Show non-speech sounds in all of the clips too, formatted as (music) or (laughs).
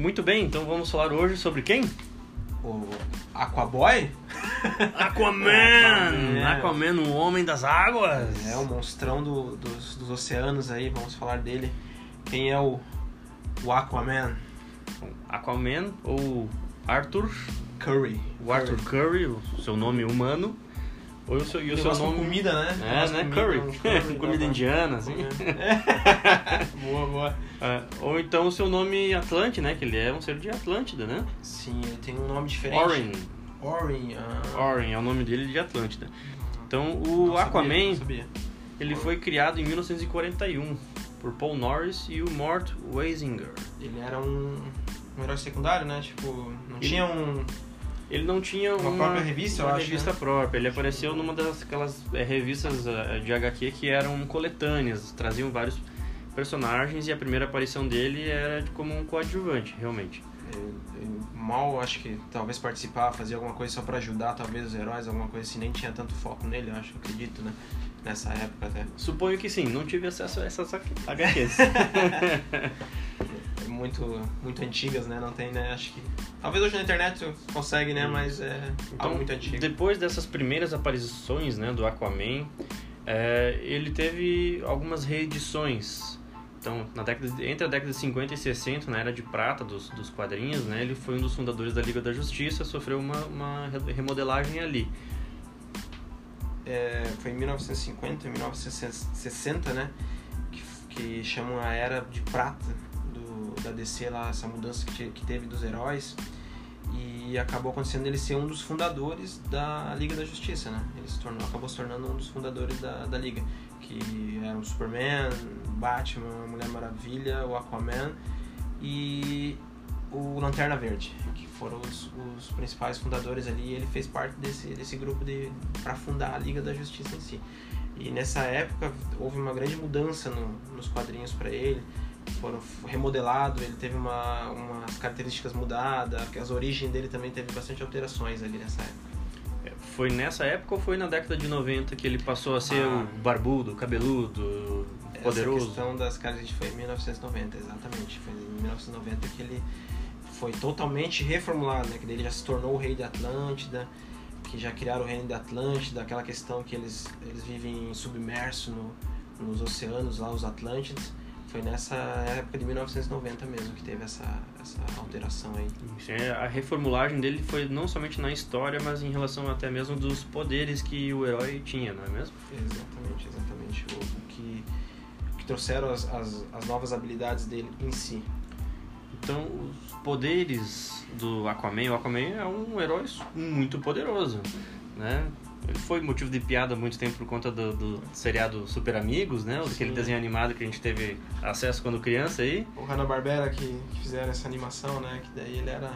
Muito bem, então vamos falar hoje sobre quem? O Aquaboy? Aquaman! (laughs) Aquaman. Aquaman, o homem das águas! É o monstrão do- dos, dos oceanos aí, vamos falar dele. Quem é o, o Aquaman? Aquaman ou Arthur, Curry. o Arthur Curry, o seu nome humano, ou o seu, e o seu nome... comida, né? É, né? com Curry. um (laughs) curry Comida da- indiana, assim. É. (laughs) boa, boa. É, ou então o seu nome Atlante, né? Que ele é um ser de Atlântida, né? Sim, ele tem um nome diferente. Orin. Orin. ah. Orin é o nome dele de Atlântida. Então o Não Aquaman, sabia. ele foi criado em 1941 por Paul Norris e o Mort Weisinger. Ele era um, um herói secundário, né? Tipo, não Ele- tinha um... Ele não tinha Uma uma, própria revista, eu uma acho, revista né? própria. Ele apareceu numa daquelas é, revistas eh, de HQ que eram coletâneas, traziam vários personagens e a primeira aparição dele era como um coadjuvante, realmente. Ele mal, acho que talvez participar, fazer alguma coisa só pra ajudar, talvez os heróis, alguma coisa assim, nem tinha tanto foco nele, eu acho, acredito, né? Nessa época até. Suponho que sim, não tive acesso a essas HQs. (laughs) (laughs) É Muito, muito antigas, né? Não tem, né? Acho que. Talvez hoje na internet consegue, né? Mas é Então, algo muito antigo. depois dessas primeiras aparições né, do Aquaman, é, ele teve algumas reedições. Então, na década de- entre a década de 50 e 60, na era de prata dos, dos quadrinhos, né, ele foi um dos fundadores da Liga da Justiça, sofreu uma, uma re- remodelagem ali. É, foi em 1950, 1960, né? Que, que chamam a era de prata do, da DC lá, essa mudança que, que teve dos heróis. E acabou acontecendo ele ser um dos fundadores da Liga da Justiça, né? Ele se tornou, acabou se tornando um dos fundadores da, da Liga. Que eram o Superman, Batman, Mulher Maravilha, o Aquaman e o Lanterna Verde, que foram os, os principais fundadores ali. Ele fez parte desse, desse grupo de para fundar a Liga da Justiça em si. E nessa época houve uma grande mudança no, nos quadrinhos para ele. Foram remodelado, ele teve uma, umas características mudadas, que as origens dele também teve bastante alterações ali nessa época. É, Foi nessa época ou foi na década de 90 que ele passou a ser Ah. o barbudo, cabeludo, Essa poderoso? questão das características foi em 1990, exatamente. Foi em 1990 que ele foi totalmente reformulado, né? Que ele já se tornou o rei da Atlântida, que já criaram o reino da Atlântida, aquela questão que eles, eles vivem submerso no, nos oceanos lá, os Atlântidas. Foi nessa época de 1990 mesmo que teve essa, essa alteração aí. É, A reformulagem dele foi não somente na história, mas em relação até mesmo dos poderes que o herói tinha, não é mesmo? Exatamente, exatamente. O, o que, o que trouxeram as, as, as novas habilidades dele em si. Então, os poderes do Aquaman, o Aquaman é um herói muito poderoso, né? Ele foi motivo de piada há muito tempo por conta do, do seriado Super Amigos, né? Aquele desenho animado que a gente teve acesso quando criança aí. O Hanna-Barbera que, que fizeram essa animação, né? Que daí ele era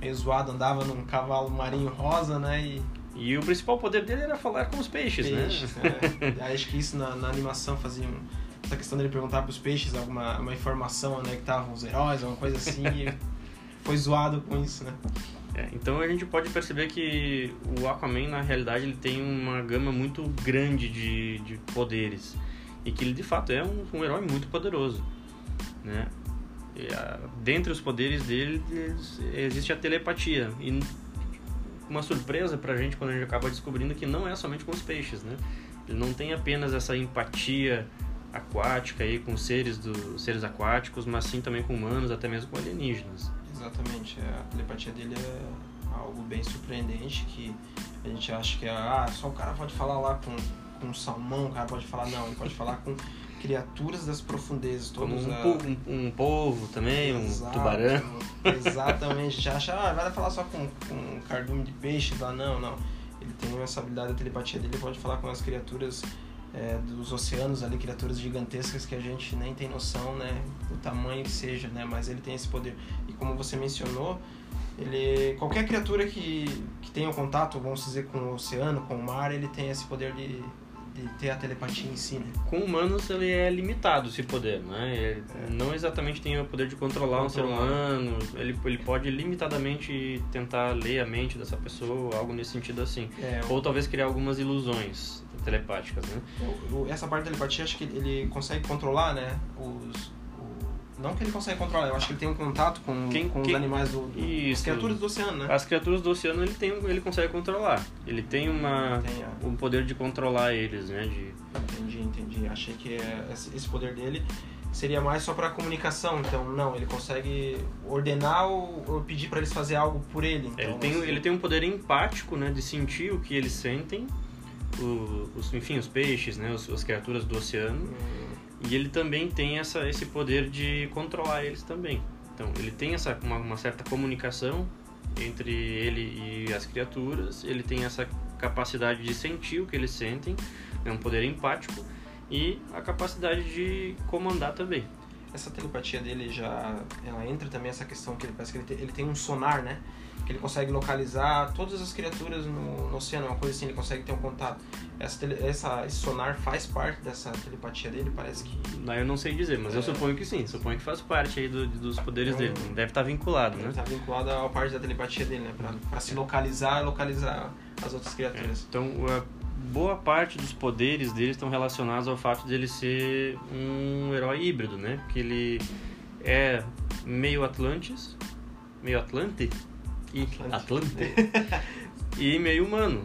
meio zoado, andava num cavalo marinho rosa, né? E E o principal poder dele era falar com os peixes, peixes, né? né? (laughs) Aí acho que isso na, na animação fazia um- essa questão dele perguntar pros peixes alguma uma informação, né? Que estavam os heróis, alguma coisa assim. e (laughs) foi zoado com isso, né? É, então a gente pode perceber que o Aquaman, na realidade, ele tem uma gama muito grande de, de poderes. E que ele, de fato, é um, um herói muito poderoso. Né? E, a, dentre os poderes dele, existe a telepatia. E uma surpresa pra gente quando a gente acaba descobrindo que não é somente com os peixes, né? Ele não tem apenas essa empatia aquática aí com seres, do, seres aquáticos, mas sim também com humanos, até mesmo com alienígenas. Exatamente, a telepatia dele é algo bem surpreendente que a gente acha que é, ah, só o cara pode falar lá com, com um salmão, o cara pode falar, não, ele pode falar com criaturas das profundezas, todos um, a- po- um, um polvo também, um Exato, tubarão. Exatamente, a gente acha, ah, vai falar só com, com um cardume de peixe lá, não, não. Ele tem essa habilidade da telepatia dele, pode falar com as criaturas é, dos oceanos ali, criaturas gigantescas que a gente nem tem noção, né, do tamanho que seja, né, mas ele tem esse poder. E como você mencionou, ele qualquer criatura que, que tenha um contato, vamos dizer, com o oceano, com o mar, ele tem esse poder de, de ter a telepatia em si, né? Com humanos ele é limitado esse poder, né? Ele É. não exatamente tem o poder de controlar, um ser Controlar. humano. Ele, ele pode limitadamente tentar ler a mente dessa pessoa, algo nesse sentido assim. É, o- Ou talvez criar algumas ilusões telepáticas, né? O- o- essa parte da telepatia, acho que ele consegue controlar, né, os, Não que ele consegue controlar, eu acho que ele tem um contato com, Quem- com quem- os animais do, do Isso. as criaturas do oceano, né? As criaturas do oceano ele tem, ele consegue controlar. Ele tem uma Tem a- um poder de controlar eles, né? De, Entendi, entendi. Achei que é, esse esse poder dele seria mais só para comunicação. Então, não, ele consegue ordenar ou, ou pedir para eles fazer algo por ele. Então, ele tem assim, ele tem um poder empático, né? De sentir o que eles sentem. Os, enfim, os peixes, né? Os, as criaturas do oceano. hum, E ele também tem essa, esse poder de controlar eles também. Então, ele tem essa, uma, uma certa comunicação entre ele e as criaturas, ele tem essa capacidade de sentir o que eles sentem, é um poder empático, e a capacidade de comandar também. Essa telepatia dele já. Ela entra também essa questão que ele parece que ele tem, ele tem um sonar, né? Que ele consegue localizar todas as criaturas no, no oceano, uma coisa assim, ele consegue ter um contato. Essa, tele- essa, esse sonar faz parte dessa telepatia dele, parece que. Daí eu não sei dizer, mas eu É. suponho que sim, suponho que faz parte aí do- dos poderes Então- dele. Deve estar vinculado, Ele né? tá vinculado à parte da telepatia dele, né? Pra, pra se localizar localizar as outras É, criaturas. Então, a boa parte dos poderes dele estão relacionados ao fato dele ser um herói híbrido, né? Porque ele é meio Atlantis, meio Atlante e Atlante. (laughs) E meio humano.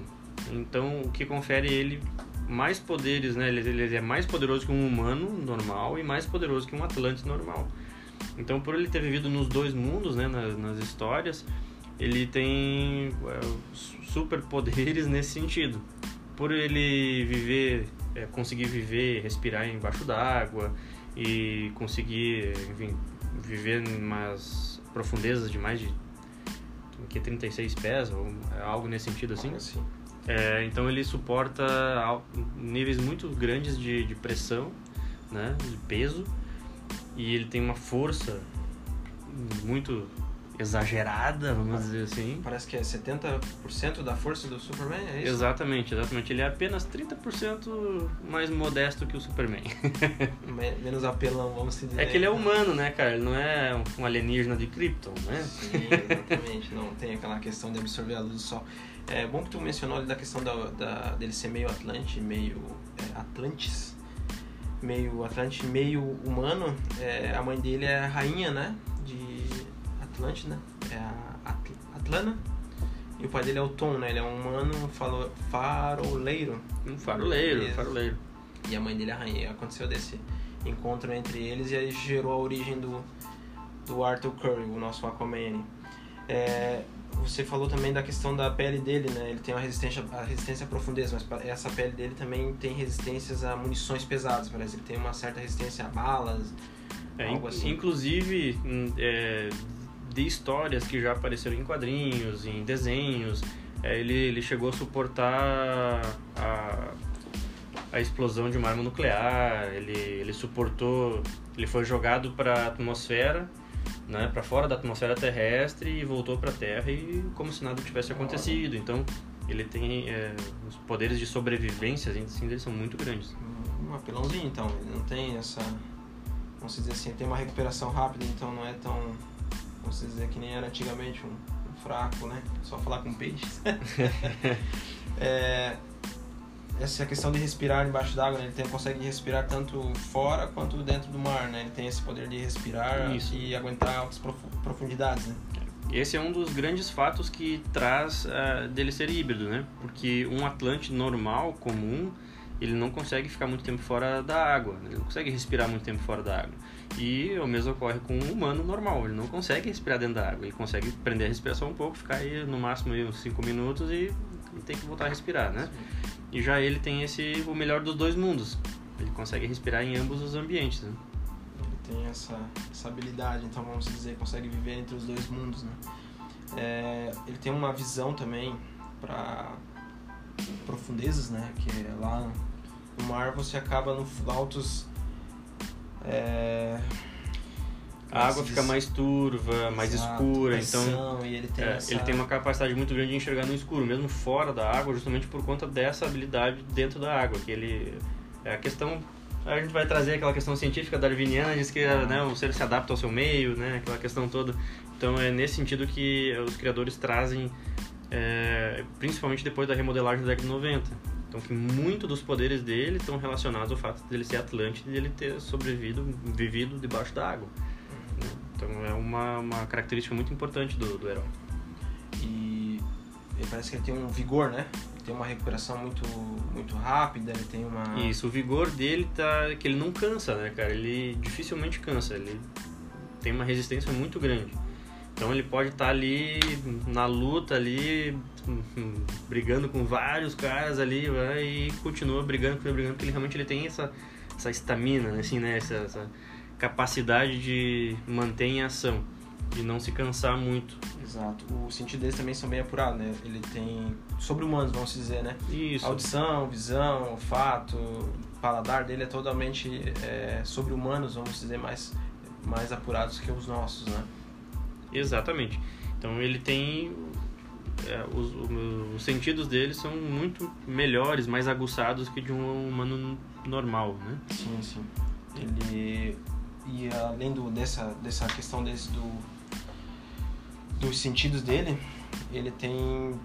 Então, o que confere ele mais poderes, né? Ele, ele é mais poderoso que um humano normal e mais poderoso que um Atlante normal. Então, por ele ter vivido nos dois mundos, né, nas, nas histórias, ele tem super poderes (laughs) nesse sentido. Por ele viver, é, conseguir viver, respirar embaixo d'água e conseguir, enfim, viver em umas profundezas de mais de que 36 pés ou algo nesse sentido assim. Assim. É, então ele suporta níveis muito grandes de, de pressão, né, de peso, e ele tem uma força muito exagerada, vamos dizer assim. Parece que é 70% da força do Superman, é isso? Exatamente, exatamente. Ele é apenas 30% mais modesto que o Superman. (laughs) Me- Menos apelão, vamos dizer. É que ele é humano, né, cara? Ele não é um alienígena de Krypton, né? Sim, exatamente. Não tem aquela questão de absorver a luz do sol. É bom que tu mencionou ali da questão da, da- dele ser meio Atlante, meio é, Atlantis, meio Atlante, meio humano. É, a mãe dele é a rainha, né? Atlante, né? É a Atl- Atlana. E o pai dele é o Tom, né? Ele é um humano falo, faroleiro. Um faroleiro, um faroleiro. E a mãe dele é a rainha. Aconteceu desse encontro entre eles e aí gerou a origem do, do Arthur Curry, o nosso Aquaman. É, você falou também da questão da pele dele, né? Ele tem uma resistência, a resistência à profundeza, mas essa pele dele também tem resistências a munições pesadas, parece. Ele tem uma certa resistência a balas, É, algo assim. Inclusive, hum, é, de histórias que já apareceram em quadrinhos, em desenhos, é, ele, ele chegou a suportar a, a explosão de uma arma nuclear, ele, ele suportou, ele foi jogado para a atmosfera, né, para fora da atmosfera terrestre e voltou para a Terra e como se nada tivesse acontecido. Então, ele tem é, os poderes de sobrevivência, assim, dele são muito grandes. um apelãozinho, então. Ele não tem essa. Vamos dizer assim, tem uma recuperação rápida, então não é tão. Vamos dizer que nem era antigamente um, um fraco, né? Só falar com peixes. (laughs) é, essa questão de respirar embaixo d'água, né? ele tem, consegue respirar tanto fora quanto dentro do mar, né? Ele tem esse poder de respirar Isso. e aguentar altas profu- profundidades, né? Esse é um dos grandes fatos que traz ah, dele ser híbrido, né? Porque um Atlante normal, comum, ele não consegue ficar muito tempo fora da água, ele não consegue respirar muito tempo fora da água. E o mesmo ocorre com um humano normal, ele não consegue respirar dentro da água, ele consegue prender a respiração um pouco, ficar aí no máximo aí uns 5 minutos e, tem que voltar a respirar, né? E já ele tem esse o melhor dos dois mundos. Ele consegue respirar em ambos os ambientes, né? Ele tem essa, essa habilidade, então vamos dizer, consegue viver entre os dois mundos, né? É, ele tem uma visão também para profundezas, né? Que é lá no mar você acaba no altos é, A água fica mais turva, mais Exato, escura, então pressão, e ele tem, É, essa... ele tem uma capacidade muito grande de enxergar no escuro, mesmo fora da água, justamente por conta dessa habilidade dentro da água, que ele é a questão a gente vai trazer aquela questão científica darwiniana, diz que né, o ser se adapta ao seu meio, né, aquela questão toda. Então é nesse sentido que os criadores trazem, é, principalmente depois da remodelagem da década de 90. Então que muito dos poderes dele estão relacionados ao fato dele ser Atlântida e dele ter sobrevivido, vivido debaixo da água. Então é uma, uma característica muito importante do, do herói. E ele parece que ele tem um vigor, né? Tem uma recuperação muito, muito rápida, ele tem uma... Isso, o vigor dele tá que ele não cansa, né, cara? Ele dificilmente cansa, ele tem uma resistência muito grande. Então ele pode estar tá ali na luta ali, (laughs) brigando com vários caras ali vai, e continua brigando, continua brigando, porque ele realmente ele tem essa essa estamina, né, assim, né, essa, essa capacidade de manter em ação, de não se cansar muito. Exato. Os sentidos deles também são bem apurados, né? Ele tem sobre-humanos, vamos dizer, né? Isso. Audição, visão, olfato, paladar dele é totalmente é, sobre-humanos, vamos dizer, mais, mais apurados que os nossos, né? Exatamente. Então ele tem é, os, os, sentidos dele são muito melhores, mais aguçados que de um humano normal, né? Sim, sim. Ele e além do, dessa dessa questão desse do dos sentidos dele, ele tem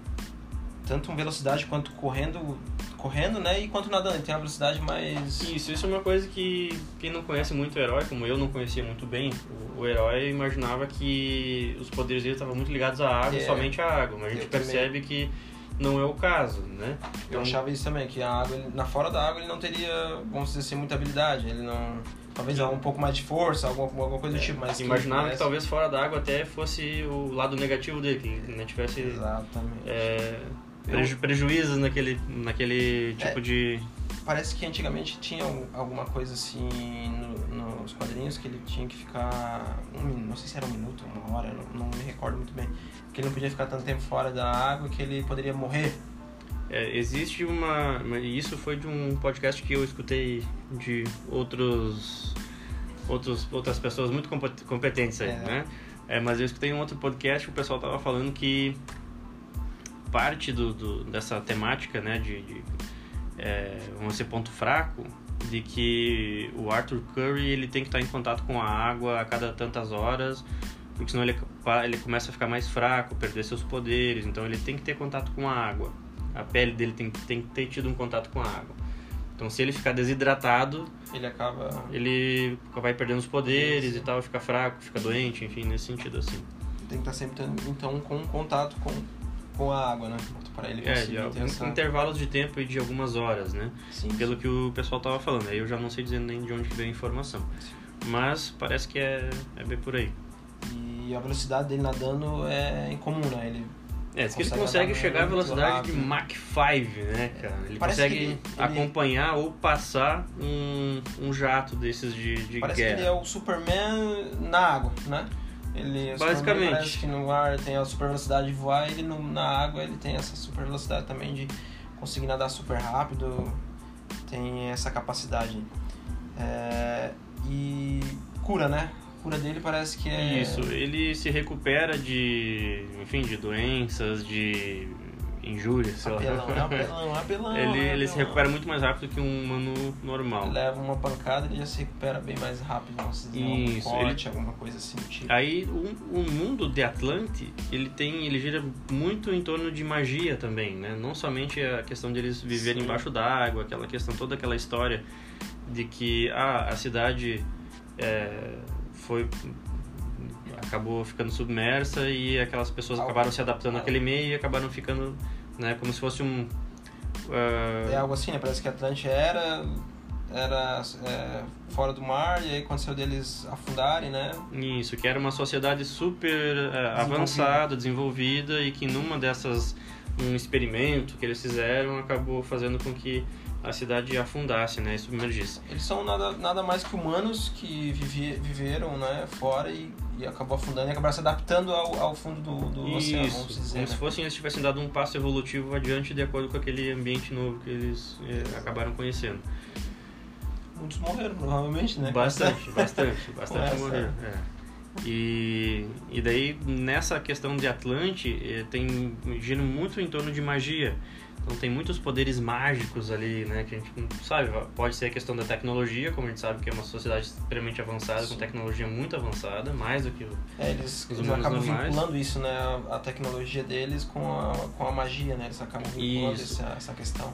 tanto velocidade quanto correndo, correndo, né, e quanto nadando. Ele tem uma velocidade mais Isso, isso é uma coisa que quem não conhece muito o herói, como eu não conhecia muito bem, o, o herói imaginava que os poderes dele estavam muito ligados à água, é, somente à água, mas a gente percebe também. que não é o caso, né? Então, eu achava isso também, que a água, na fora da água ele não teria, vamos dizer assim, muita habilidade, ele não talvez um pouco mais de força, alguma, alguma coisa do é, tipo. Mas imaginava que, que, talvez fora da água até fosse o lado negativo dele, que não tivesse Exatamente. É, preju, prejuízos naquele, naquele tipo é, de. Parece que antigamente tinha alguma coisa assim no, nos quadrinhos que ele tinha que ficar um não sei se era um minuto, uma hora, não, não me recordo muito bem, que ele não podia ficar tanto tempo fora da água que ele poderia morrer é, existe uma. Isso foi de um podcast que eu escutei de outros, outros outras pessoas muito competentes aí, é. né? É, mas eu escutei um outro podcast que o pessoal tava falando que parte do, do dessa temática, né, de, de é, vamos dizer, ponto fraco, de que o Arthur Curry ele tem que estar em contato com a água a cada tantas horas, porque senão ele, ele começa a ficar mais fraco, perder seus poderes, então ele tem que ter contato com a água a pele dele tem, tem que ter tido um contato com a água. Então, se ele ficar desidratado, ele acaba. Ele vai perdendo os poderes Sim. e tal, fica fraco, fica doente, enfim, nesse sentido assim. Tem que estar sempre tendo, então, com contato com, com a água, né? Para ele é, conseguir é, ter essa... intervalos de tempo e de algumas horas, né? Sim, Pelo sim. que o pessoal tava falando. Aí eu já não sei dizer nem de onde veio a informação. Sim. Mas parece que é, é bem por aí. E a velocidade dele nadando é incomum, né? Ele é, diz que ele consegue chegar à velocidade de Mach 5, né, cara? Ele Parece consegue ele, acompanhar ou passar um, um jato desses de, de Parece guerra. que ele é o Superman na água, né? Ele, Basicamente. parece que no ar tem a super velocidade de voar e ele no, na água ele tem essa super velocidade também de conseguir nadar super rápido. Tem essa capacidade. É, e cura, né? cura dele parece que é. Isso, ele se recupera de. enfim, de doenças, de injúrias, sei apelão, lá. É apelão, apelão, ele, apelão. ele se recupera muito mais rápido que um humano normal. Ele leva uma pancada e já se recupera bem mais rápido, Isso, um corte, ele... alguma coisa assim tipo. Aí o, o mundo de Atlante, ele tem. ele gira muito em torno de magia também, né? Não somente a questão de eles viverem Sim. embaixo d'água, aquela questão, toda aquela história de que ah, a cidade. É, foi acabou ficando submersa e aquelas pessoas acabaram se adaptando àquele meio e acabaram ficando, né, como se fosse um uh... é algo assim, né? Parece que Atlante era era é, fora do mar e aí aconteceu deles afundarem, né? Isso, que era uma sociedade super é, avançada, desenvolvida e que numa dessas um experimento que eles fizeram acabou fazendo com que a cidade afundasse, né, e submergisse. Eles são nada, nada mais que humanos que vive, viveram, né, fora e, e acabou afundando e acabaram se adaptando ao, ao fundo do, do Isso, oceano, vamos dizer. como né? se fossem eles tivessem dado um passo evolutivo adiante de acordo com aquele ambiente novo que eles eh, acabaram conhecendo. Muitos morreram, provavelmente, né? Bastante, (laughs) bastante, bastante morreram. É. E, e daí, nessa questão de Atlante, eh, tem gira muito em torno de magia. Então tem muitos poderes mágicos ali, né? Que a gente não sabe. Pode ser a questão da tecnologia, como a gente sabe que é uma sociedade extremamente avançada, Sim. com tecnologia muito avançada, mais do que é, eles, os eles acabam normais. vinculando isso, né? A, a, tecnologia deles com a, com a magia, né? Eles acabam vinculando essa, essa questão.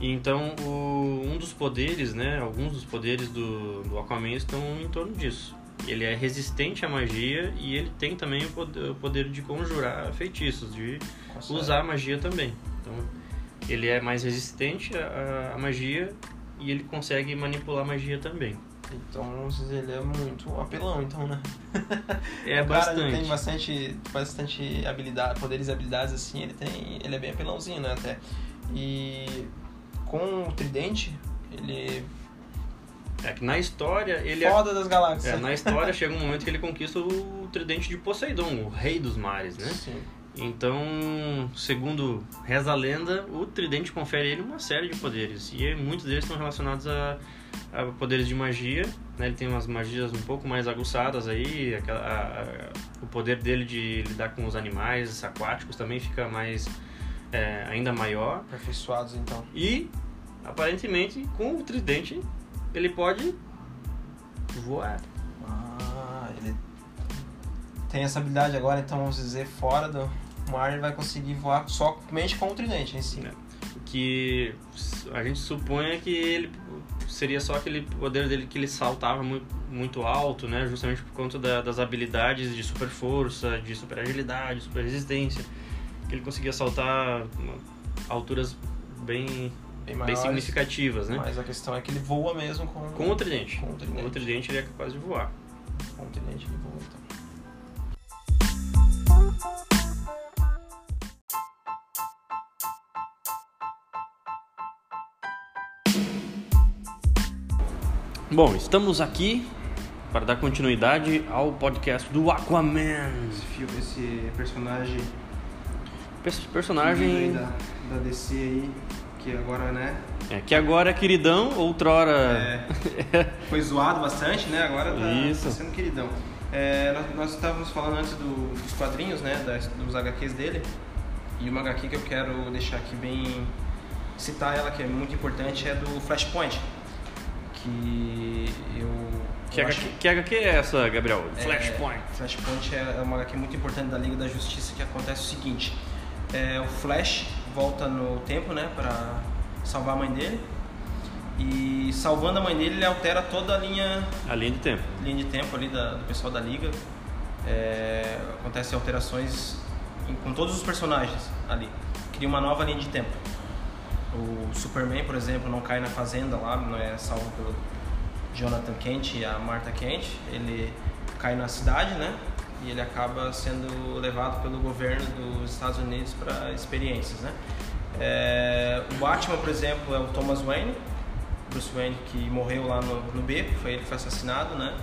Então o, um dos poderes, né? Alguns dos poderes do, do Aquaman estão em torno disso. ele é resistente à magia e ele tem também o poder, o poder de conjurar feitiços, de Consegue. usar a magia também. Então, ele é mais resistente à, à magia e ele consegue manipular a magia também. Então, ele é muito apelão, então, né? (laughs) É o cara, bastante. Ele tem bastante, bastante habilidade, poderes e habilidades assim, ele tem, ele é bem apelãozinho, né, até. E com o tridente, ele É que na história ele é, foda das galáxias. é, na história (laughs) chega um momento que ele conquista o tridente de Poseidon, o rei dos mares, né? Sim. Então, segundo reza a lenda, o tridente confere a ele uma série de poderes. E muitos deles estão relacionados a, a poderes de magia. Né? Ele tem umas magias um pouco mais aguçadas aí. a- a- o poder dele de lidar com os animais aquáticos também fica mais é, ainda maior. Aperfeiçoados, então. E, aparentemente, com o tridente, ele pode voar. Ah, ele tem essa habilidade agora, então vamos dizer, fora do mar vai conseguir voar somente com o tridente em si. É. que a gente suponha que ele seria só aquele poder dele que ele saltava muito, muito alto, né? Justamente por conta da- das habilidades de super força, de super agilidade, super resistência, que ele conseguia saltar alturas bem, Bem bem maiores, significativas, né? Mas a questão é que ele voa mesmo com, Com o tridente. Com o tridente. Com o tridente ele é capaz de voar. Com o tridente ele voa, então. Bom, estamos aqui para dar continuidade ao podcast do Aquaman. Esse filme, esse personagem Pers- Personagem da, da DC aí, que agora, né, é, que agora é queridão, outrora. É, (laughs) foi zoado bastante, né, agora tá, Isso. tá sendo queridão. É, nós, nós estávamos falando antes do- dos quadrinhos, né, das, dos HQs dele, e uma HQ que eu quero deixar aqui bem, citar ela, que é muito importante, é do Flashpoint, que eu... Que eu HQ, acho- que HQ é essa, Gabriel? É, Flashpoint. Flashpoint é uma HQ muito importante da Liga da Justiça que acontece o seguinte: é, o Flash volta no tempo, né, para salvar a mãe dele. E salvando a mãe dele, ele altera toda a linha, A linha de tempo. linha de tempo ali da- do pessoal da Liga. É, acontecem alterações em- com todos os personagens ali. Cria uma nova linha de tempo. O Superman, por exemplo, não cai na fazenda lá, não é salvo pelo Jonathan Kent e a Martha Kent. Ele cai na cidade, né? E ele acaba sendo levado pelo governo dos Estados Unidos para experiências, né? É, o Batman, por exemplo, é o Thomas Wayne, Bruce Wayne que morreu lá no, no beco, foi ele que foi assassinado, né?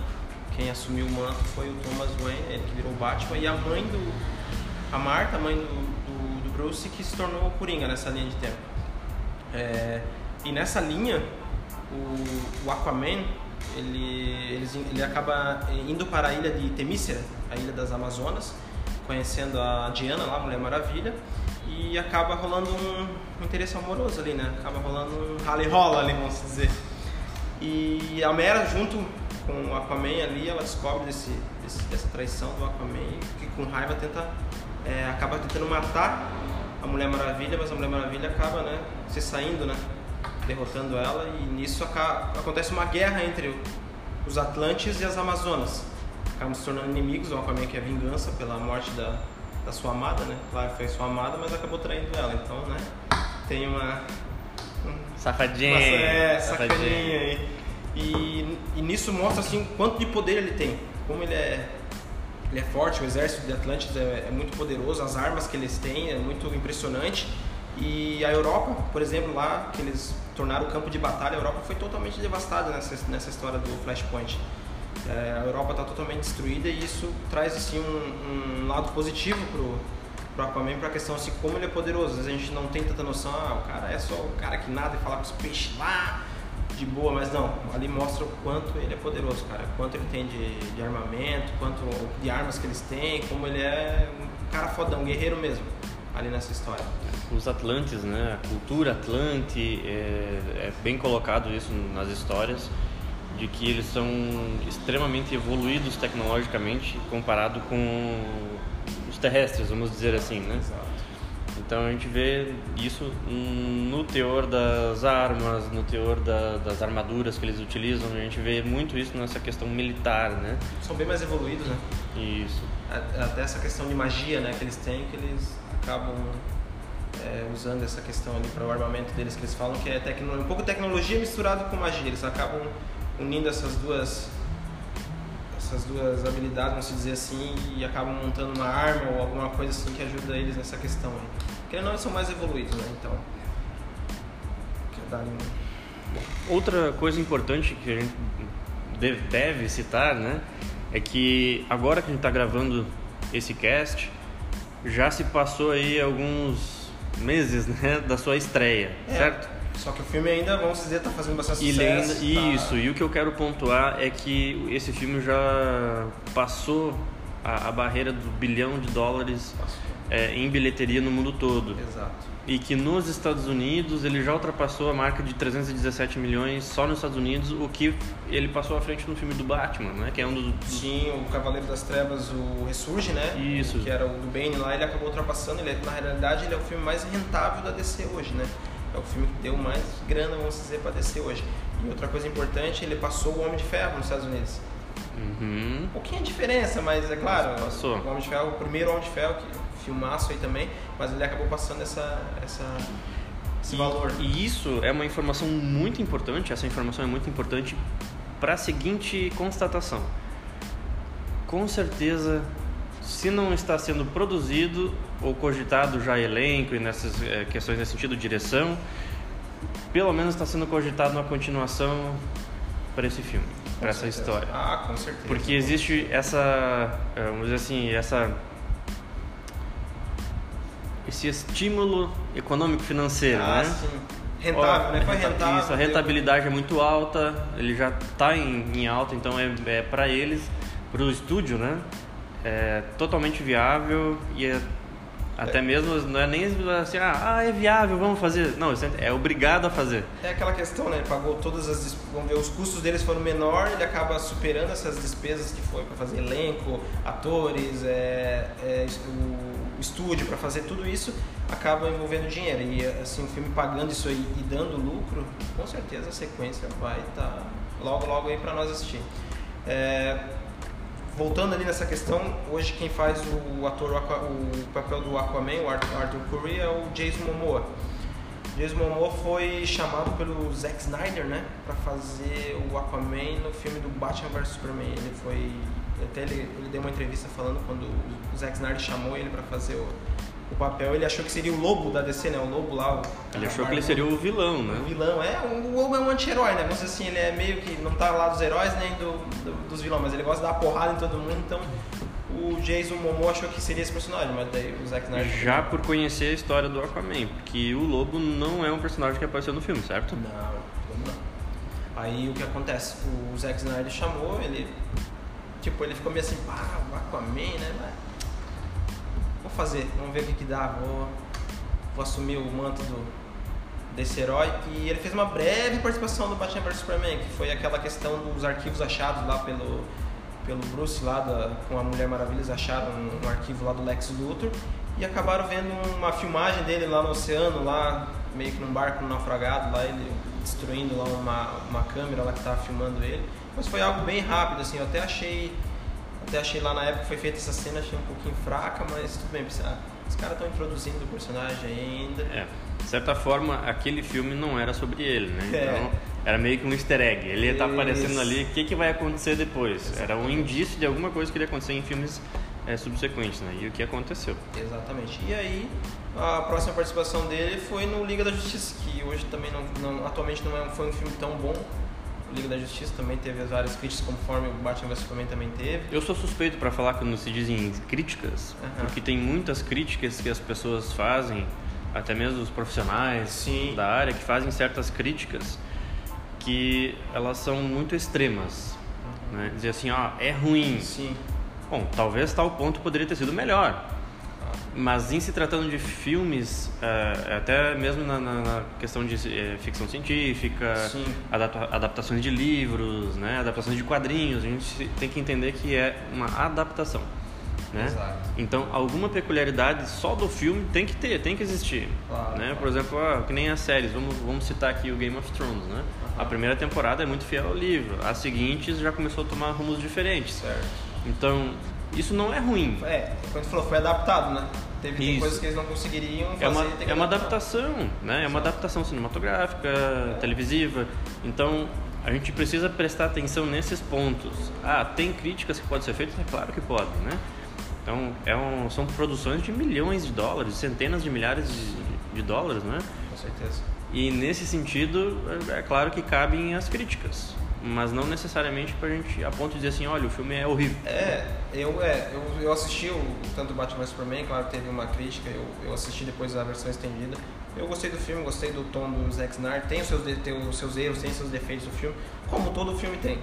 Quem assumiu o manto foi o Thomas Wayne, ele que virou o Batman, e a mãe do. A Martha, a mãe do, do, do Bruce, que se tornou o Coringa nessa linha de tempo. É, e nessa linha, o, o Aquaman, ele, eles- ele acaba indo para a ilha de Temícera, a ilha das Amazonas, conhecendo a Diana lá, a Mulher Maravilha, e acaba rolando um, interesse amoroso ali, né? Acaba rolando um rally rola ali, vamos dizer. E a Mera, junto com o Aquaman ali, ela descobre desse, desse- dessa traição do Aquaman que com raiva tenta, é, acaba tentando matar a Mulher Maravilha, mas a Mulher Maravilha acaba, né, se saindo, né, derrotando ela e nisso aca- acontece uma guerra entre os Atlantes e as Amazonas. Acabam se tornando inimigos, o Aquaman quer vingança pela morte da, da sua amada, né, claro que foi sua amada, mas acabou traindo ela, então, né, tem uma, Safadinho. nossa, é, sacaninha aí. E, e nisso mostra assim quanto de poder ele tem. Como ele é, ele é forte, o exército de Atlantis é, é muito poderoso, as armas que eles têm é muito impressionante. E a Europa, por exemplo, lá que eles tornaram o campo de batalha, a Europa foi totalmente devastada nessa, nessa história do Flashpoint. É, a Europa está totalmente destruída e isso traz assim um, um lado positivo pro pro Aquaman pra questão assim como ele é poderoso. Às vezes a gente não tem tanta noção, ah, o cara é só o cara que nada e fala com os peixes lá de boa, mas não, ali mostra o quanto ele é poderoso, cara, quanto ele tem de, de armamento, quanto de armas que eles têm, como ele é um cara fodão, um guerreiro mesmo, ali nessa história. Os Atlantes, né? A cultura Atlante, é, é bem colocado isso nas histórias, de que eles são extremamente evoluídos tecnologicamente comparado com os terrestres, vamos dizer assim, né? Exato. Então a gente vê isso no teor das armas, no teor da, das armaduras que eles utilizam, a gente vê muito isso nessa questão militar, né? São bem mais evoluídos, né? Isso. Até essa questão de magia, né, que eles têm, que eles acabam é, usando essa questão ali para o armamento deles, que eles falam que é tecno... um pouco tecnologia misturado com magia. Eles acabam unindo essas duas essas duas habilidades, vamos dizer assim, e acabam montando uma arma ou alguma coisa assim que ajuda eles nessa questão aí. Porque não, eles são mais evoluídos, né? Então. Outra coisa importante que a gente deve, deve citar, né? É que agora que a gente está gravando esse cast, já se passou aí alguns meses né, (laughs) da sua estreia, é. certo? Só que o filme ainda, vamos dizer, está fazendo bastante sucesso. Ainda, tá... Isso, e o que eu quero pontuar é que esse filme já passou a, a barreira do bilhão de dólares é, em bilheteria no mundo todo. Exato. E que nos Estados Unidos ele já ultrapassou a marca de 317 milhões só nos Estados Unidos, o que ele passou à frente no filme do Batman, né? Que é um dos. Sim, o Cavaleiro das Trevas, o Ressurge, né? Isso. Que era o do Bane lá, ele acabou ultrapassando. Ele, na realidade, ele é o filme mais rentável da DC hoje, né? É o filme que deu mais grana, vamos dizer, para descer hoje. E outra coisa importante, ele passou o Homem de Ferro nos Estados Unidos. Uhum. Um pouquinho a diferença, mas é claro, passou. o Homem de Ferro, o primeiro Homem de Ferro, que filmaço aí também, mas ele acabou passando essa, essa esse e, valor. E isso é uma informação muito importante, essa informação é muito importante para a seguinte constatação. Com certeza se não está sendo produzido ou cogitado já elenco e nessas é, questões nesse sentido, direção, pelo menos está sendo cogitado uma continuação para esse filme, para essa história. Ah, com certeza. Porque existe essa, eh, vamos dizer assim, essa esse estímulo econômico financeiro, ah, né? Sim. Rentável, né? Foi rentável. Isso, a rentabilidade é muito alta, ele já está em, em alta, então é, é para eles, para o estúdio, né? é totalmente viável e é, até é. mesmo não é nem assim, ah, ah, é viável, vamos fazer. Não, é obrigado a fazer. É aquela questão, né? Ele pagou todas as. Vamos ver, os custos deles foram menores, ele acaba superando essas despesas que foi para fazer elenco, atores, é, é o estúdio, para fazer tudo isso, acaba envolvendo dinheiro. E assim, o filme pagando isso aí e dando lucro, com certeza a sequência vai estar tá logo, logo aí para nós assistir. É, voltando ali nessa questão, hoje quem faz o ator, o papel do Aquaman, o Arthur Curry, é o Jason Momoa. Jason Momoa foi chamado pelo Zack Snyder, né, para fazer o Aquaman no filme do Batman vs Superman. Ele foi até ele, ele deu uma entrevista falando quando o Zack Snyder chamou ele para fazer o o papel, ele achou que seria o lobo da DC, né? O lobo lá. O, ele achou que ele seria o vilão, né? O vilão, é. O lobo é um anti-herói, né? Dizer assim, ele é meio que não tá lá dos heróis nem do, do, dos vilões, mas ele gosta de dar porrada em todo mundo, então o Jason Momoa achou que seria esse personagem, mas daí o Zack Snyder... Já por conhecer a história do Aquaman, porque o lobo não é um personagem que apareceu no filme, certo? Não, não. Aí o que acontece? O Zack Snyder chamou, ele... Tipo, ele ficou meio assim, pá, o Aquaman, né? Mas fazer, vamos ver o que, que dá, vou, vou assumir o manto do, desse herói. E ele fez uma breve participação no Batman vs Superman, que foi aquela questão dos arquivos achados lá pelo, pelo Bruce, lá da, com a Mulher Maravilha, eles acharam um, um arquivo lá do Lex Luthor e acabaram vendo uma filmagem dele lá no oceano, lá meio que num barco naufragado, lá ele destruindo lá uma, uma câmera lá que estava filmando ele. Mas foi algo bem rápido, assim, eu até achei até achei lá na época que foi feita essa cena, achei um pouquinho fraca, mas tudo bem, ah, os caras estão introduzindo o personagem ainda. É, de certa forma, aquele filme não era sobre ele, né? É. Então, era meio que um easter egg. Ele ia estar tá aparecendo ali, o que, que vai acontecer depois? Exatamente. Era um indício de alguma coisa que iria acontecer em filmes é, subsequentes, né? E o que aconteceu. Exatamente. E aí, a próxima participação dele foi no Liga da Justiça, que hoje também não, não atualmente não é, foi um filme tão bom, Liga da Justiça também teve várias críticas, conforme o Batman vs Superman também teve. Eu sou suspeito para falar quando se dizem críticas, uhum. porque tem muitas críticas que as pessoas fazem, até mesmo os profissionais Sim. da área, que fazem certas críticas que elas são muito extremas. Uhum. Né? Dizer assim, ó, é ruim. Sim. Bom, talvez tal ponto poderia ter sido melhor. Mas em se tratando de filmes, é, até mesmo na, na, na questão de é, ficção científica, adapta, adaptações de livros, né, adaptações de quadrinhos, a gente tem que entender que é uma adaptação. Né? Então, alguma peculiaridade só do filme tem que ter, tem que existir. Claro, né? claro. Por exemplo, ah, que nem as séries, vamos, vamos citar aqui o Game of Thrones. Né? A primeira temporada é muito fiel ao livro, as seguintes já começou a tomar rumos diferentes. Certo. Então, isso não é ruim. É, quando falou, foi adaptado, né? Teve coisas que eles não conseguiriam fazer. É uma, é uma adaptação, né? É uma adaptação cinematográfica, televisiva. Então, a gente precisa prestar atenção nesses pontos. Ah, tem críticas que podem ser feitas? É claro que podem, né? Então, é um, são produções de milhões de dólares, centenas de milhares de, de dólares, né? Com certeza. E nesse sentido, é é claro que cabem as críticas, mas não necessariamente pra gente a ponto de dizer assim, olha, o filme é horrível. É, eu, é, eu, eu assisti o, tanto Batman Superman, claro teve uma crítica, eu, eu assisti depois a versão estendida. Eu gostei do filme, gostei do tom do Zack Snyder, tem os seus, tem os seus erros, tem os seus defeitos do filme, como todo filme tem.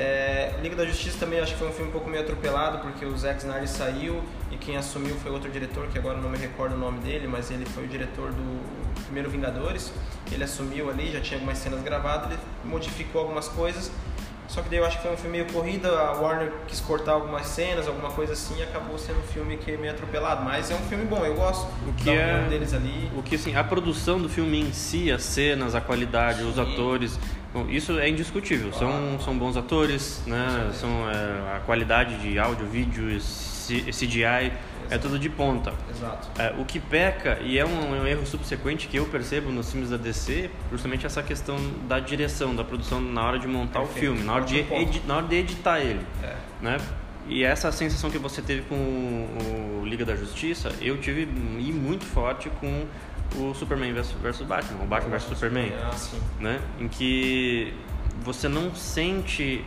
É, Liga da Justiça também acho que foi um filme um pouco meio atropelado, porque o Zack Snyder saiu e quem assumiu foi outro diretor, que agora não me recordo o nome dele, mas ele foi o diretor do primeiro Vingadores. Ele assumiu ali, já tinha algumas cenas gravadas, ele modificou algumas coisas. Só que daí eu acho que foi um filme meio corrida, a Warner quis cortar algumas cenas, alguma coisa assim, e acabou sendo um filme que é meio atropelado. Mas é um filme bom, eu gosto O que é- deles ali. O que assim, a produção do filme em si, as cenas, a qualidade, os Sim. atores, bom, isso é indiscutível. São, são bons atores, né? São é, a qualidade de áudio, vídeo, CGI, é tudo de ponta. Exato. É, o que peca, e é um, é um erro subsequente que eu percebo nos filmes da DC, justamente essa questão da direção, da produção na hora de montar o Perfeito. filme, na hora, de edi- na hora de editar ele. É. Né? E essa sensação que você teve com o, o Liga da Justiça, eu tive e muito forte com o Superman versus Batman, o Batman vs Superman, Ah, né? Em que você não sente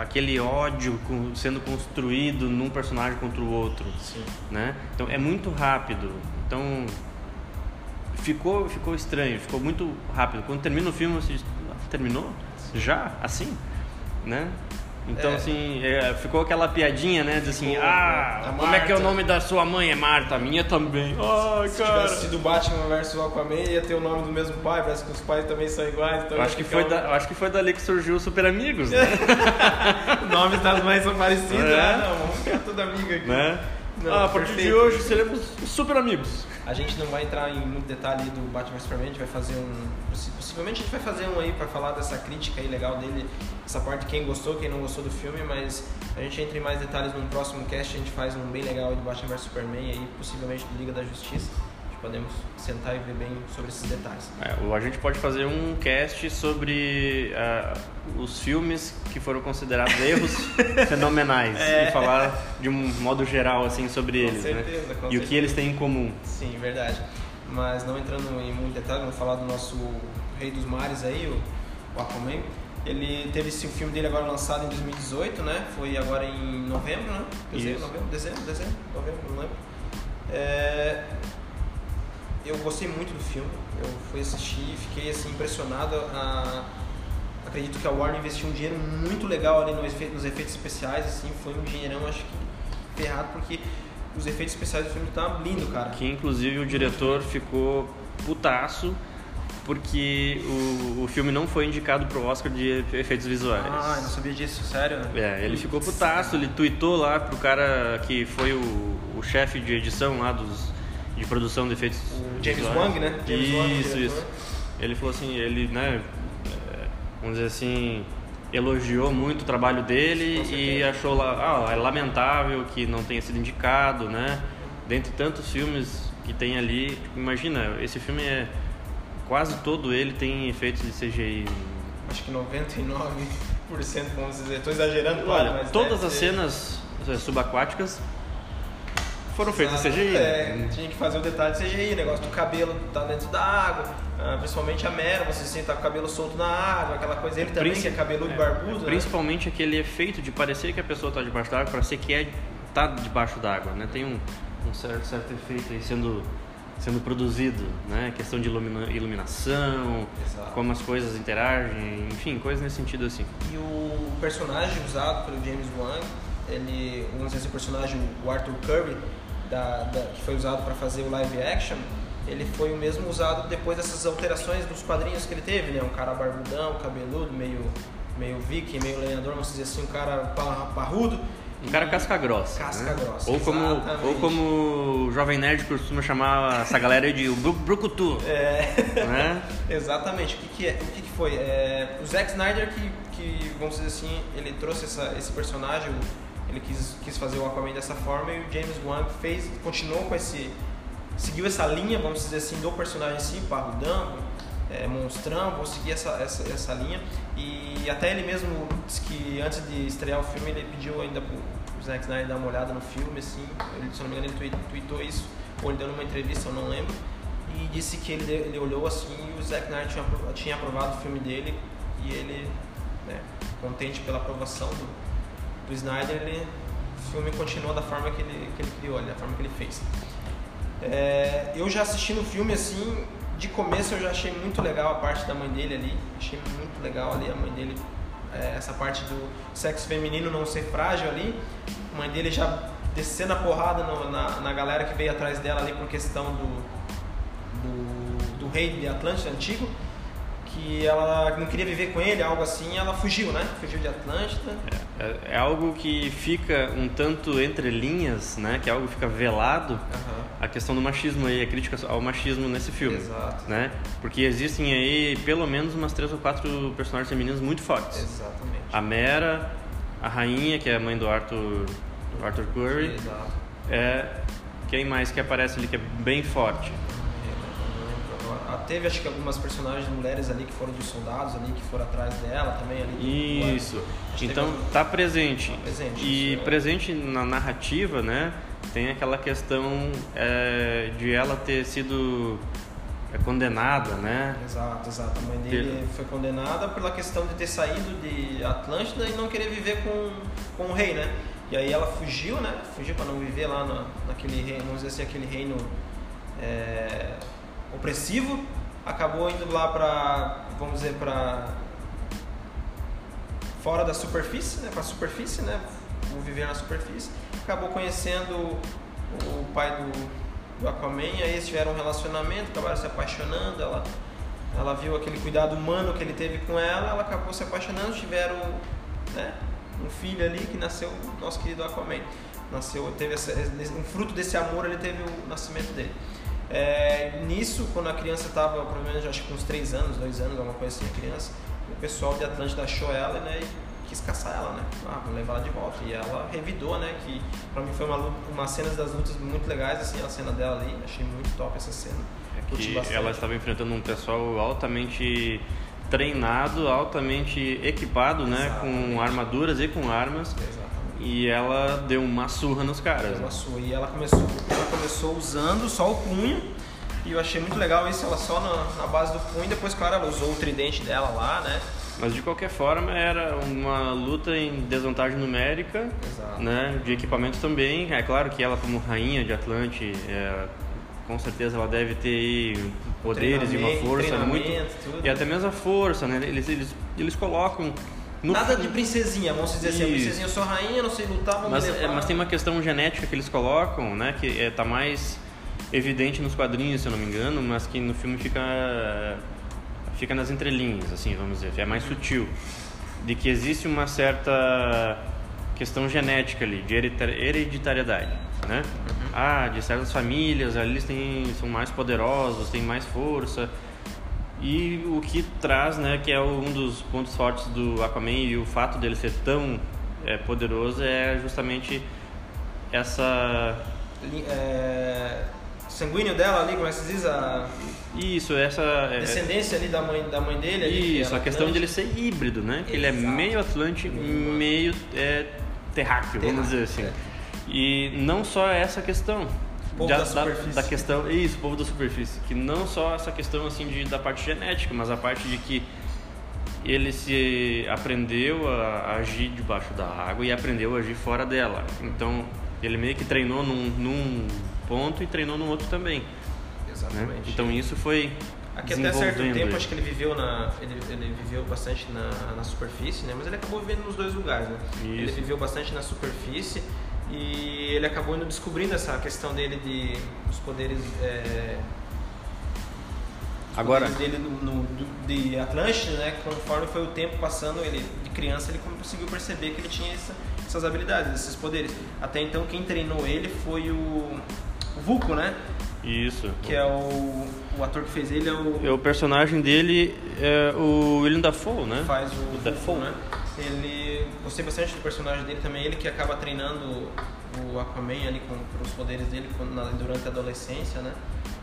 aquele ódio sendo construído num personagem contra o outro, Sim. né? Então é muito rápido. Então ficou ficou estranho, ficou muito rápido. Quando termina o filme, você diz, "Ah, terminou? Já? Assim? Né? Então, É. assim, é, ficou aquela piadinha, né? De assim, Ficou, ah, a como é que é o nome da sua mãe? É Marta, a minha também. Ai, Se cara. tivesse sido Batman vs Aquaman, ia ter o nome do mesmo pai, parece que os pais também são iguais. Então acho que, foi um- da, acho que foi dali que surgiu o Super Amigos, né? (laughs) Os nomes das mães são parecidos, É. ah, não, vamos ficar tudo amigo aqui. né? Não, ah, a partir de perfeito. hoje seremos Super Amigos. A gente não vai entrar em muito detalhe do Batman vs Superman, a gente vai fazer um. possi- Possivelmente a gente vai fazer um aí pra falar dessa crítica aí legal dele, essa parte quem gostou, quem não gostou do filme, mas a gente entra em mais detalhes num próximo cast, a gente faz um bem legal aí do Batman vs Superman aí, possivelmente do Liga da Justiça. Podemos sentar e ver bem sobre esses detalhes. É, a gente pode fazer um cast sobre ah, os filmes que foram considerados (laughs) erros fenomenais É. e falar de um modo geral assim sobre Com eles, certeza, né? com E o que certeza. eles têm em comum. Sim, verdade. Mas não entrando em muito detalhe, vamos falar do nosso Rei dos Mares aí, o, o Aquaman. Ele teve esse filme dele agora lançado em 2018, né? Foi agora em novembro, né? Dezembro, novembro, dezembro, dezembro, novembro, não lembro. É, Eu gostei muito do filme. Eu fui assistir e fiquei assim impressionado. A... Acredito que a Warner investiu um dinheiro muito legal ali no efe- nos efeitos especiais, assim, foi um dinheirão, acho que ferrado, porque os efeitos especiais do filme tá lindo, cara. Que inclusive o diretor ficou putaço porque o, o filme não foi indicado pro Oscar de efeitos visuais. Ah, eu não sabia disso, sério? É, ele ficou putaço, ele tweetou lá pro cara que foi o, o chefe de edição lá dos de produção de efeitos O James. Wang, né? James isso, Wang, isso. Ele falou assim, ele, né, é, vamos dizer assim, elogiou muito o trabalho dele e achou lá, ah, é lamentável que não tenha sido indicado, né? Dentre tantos filmes que tem ali, tipo, imagina, esse filme é quase todo ele tem efeitos de CGI. Acho que 99%, vamos dizer. Estou exagerando, claro, Olha, mas todas deve as ser. cenas eh, subaquáticas foram feitas em. CGI. É, né? tinha que fazer o detalhe de CGI, negócio do cabelo tá dentro da água, ah, principalmente a Mera, você sente tá com o cabelo solto na água, aquela coisa. Ele também, Princi- que é cabeludo e é, barbudo, né? Principalmente aquele efeito de parecer que a pessoa está debaixo d'água para ser que é tá debaixo d'água, né? Tem um, um certo, certo efeito aí sendo sendo produzido, né? Questão de ilumina- iluminação, Exato. como as coisas interagem, enfim, coisas nesse sentido assim. E o personagem usado pelo James Wan, ele, vamos dizer o personagem, o Arthur Curry, da, da- que foi usado para fazer o live action, ele foi o mesmo usado depois dessas alterações dos quadrinhos que ele teve, né? Um cara barbudão, cabeludo, meio, meio viking, meio lenhador, vamos dizer assim, um cara pa- parrudo. Um cara casca grossa. Casca né? grossa, Ou como, exatamente. ou como o Jovem Nerd costuma chamar essa galera de o Bru- Brucutu. É, Né? (laughs) exatamente. O que, que, é, o que, que foi? É, o Zack Snyder que, que, vamos dizer assim, ele trouxe essa, esse personagem, ele quis, quis fazer o Aquaman dessa forma e o James Wan fez, continuou com esse, seguiu essa linha, vamos dizer assim, do personagem em si, parrudão, é, monstrão, vou seguir essa, essa, essa linha. E até ele mesmo disse que antes de estrear o filme, ele pediu ainda pro, Zack Snyder dar uma olhada no filme, assim, ele, se não me engano, ele tweet- tweetou isso, ou ele deu numa entrevista, eu não lembro, e disse que ele, ele olhou assim e o Zack Snyder tinha, tinha aprovado o filme dele, e ele, né, contente pela aprovação do, do Snyder, ele, o filme continuou da forma que ele, que ele criou, da forma que ele fez. É, eu já assisti no filme assim, de começo eu já achei muito legal a parte da mãe dele ali, achei muito legal ali a mãe dele, é, essa parte do sexo feminino não ser frágil ali, a mãe dele já descendo a porrada no- na, na galera que veio atrás dela ali por questão do, do, do rei de Atlântida antigo, que ela não queria viver com ele, algo assim, ela fugiu, né? Fugiu de Atlântida. É, é algo que fica um tanto entre linhas, né? Que é algo que fica velado. Aham. A questão do machismo aí, a crítica ao machismo nesse filme. Exato. Né? Porque existem aí pelo menos umas três ou quatro personagens femininos muito fortes. Exatamente. A Mera, a rainha, que é a mãe do Arthur, do Arthur Curry. Exato. É, quem mais que aparece ali que é bem forte? Teve acho que algumas personagens mulheres ali que foram dos soldados ali que foram atrás dela também ali. Isso. Então teve- tá presente. Tá presente, E isso é. presente na narrativa, né? Tem aquela questão é, de ela ter sido é, condenada, né? Exato, exato. A mãe dele foi condenada pela questão de ter saído de Atlântida e não querer viver com, com o rei, né? E aí ela fugiu, né? Fugiu para não viver lá na, naquele reino, vamos dizer assim, aquele reino é, opressivo. Acabou indo lá para, vamos dizer, para fora da superfície, né? Para a superfície, né? Vou viver na superfície. Acabou conhecendo o pai do, do Aquaman, aí eles tiveram um relacionamento, acabaram se apaixonando, ela, ela viu aquele cuidado humano que ele teve com ela, ela acabou se apaixonando, tiveram né, um filho ali que nasceu, nosso querido Aquaman. Nasceu, teve essa, um fruto desse amor, ele teve o nascimento dele. É, nisso, quando a criança estava, pelo menos, acho que com uns 3 anos, 2 anos, alguma coisa assim, a criança, o pessoal de Atlântida achou ela né, e quis caçar ela, né? Ah, vamos levar ela de volta. E ela revidou, né? Que pra mim foi uma, uma cena das lutas muito legais, assim, a cena dela ali. Achei muito top essa cena. Curti Que ela estava enfrentando um pessoal altamente treinado, altamente equipado, né? Exatamente. Com armaduras e com armas. Exatamente. E ela deu uma surra nos caras. Ela sua. E ela começou, ela começou usando só o punho. E eu achei muito legal isso, ela só na, na base do punho. Depois, claro, ela usou o tridente dela lá, né? Mas de qualquer forma era uma luta em desvantagem numérica, Exato. né? De equipamento também. É claro que ela como rainha de Atlante, é, com certeza ela deve ter aí poderes e uma força muito tudo. e até mesmo a força, né? Eles eles, eles colocam no Nada fi- de princesinha, vamos dizer assim. A Isso. princesinha, eu sou rainha, não sei lutar, vamos Mas, me é, levar. mas tem uma questão genética que eles colocam, né? Que é, tá mais evidente nos quadrinhos, se eu não me engano, mas que no filme fica fica nas entrelinhas, assim, vamos dizer, é mais sutil, de que existe uma certa questão genética ali, de hereditariedade, né? Ah, de certas famílias, ali eles têm, são mais poderosos, têm mais força, e o que traz, né, que é um dos pontos fortes do Aquaman e o fato dele ser tão é, poderoso é justamente essa é, sanguíneo dela ali, como é que se diz? A isso, essa é, descendência ali da mãe, da mãe dele. ali, isso, era a questão de ele ser híbrido, né? Que ele é Exato. meio Atlante, Meio- é, terráqueo, vamos dizer assim. é. E não só essa questão Povo da superfície. da questão, isso, povo da superfície, que não só essa questão assim de, da parte genética, mas a parte de que ele se aprendeu a agir debaixo da água e aprendeu a agir fora dela. Então, ele meio que treinou num, num ponto e treinou no outro também. Né? Exatamente. Então, isso foi Aqui até certo tempo ele. acho que ele viveu na ele, ele viveu bastante na, na superfície, né? Mas ele acabou vivendo nos dois lugares, né? Ele Isso. viveu bastante na superfície e ele acabou indo descobrindo essa questão dele de os poderes é, Agora- poderes dele no, no, de Atlântida, né? Conforme foi o tempo passando, ele de criança ele conseguiu perceber que ele tinha essa- essas habilidades, esses poderes. Até então quem treinou ele foi o, o Vulco, né? Isso. Que é o, o ator que fez ele é o É, O personagem dele é o William Dafoe, né? faz o, O Vulco, Dafoe. né? Ele gostei bastante do personagem dele também, ele que acaba treinando o Aquaman ali com, com os poderes dele durante a adolescência, né?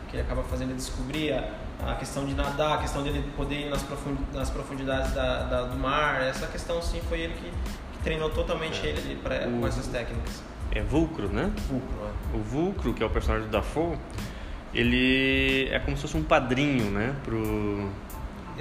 Que ele acaba fazendo ele descobrir a, a questão de nadar, a questão dele poder ir nas, profundi- nas profundidades da, da- do mar. Essa questão sim foi ele que, que treinou totalmente ele ali pra, O- com essas técnicas. É Vulcro, né? Vulco, né? O Vulcro, que é o personagem do Dafoe, ele é como se fosse um padrinho, né? Pro,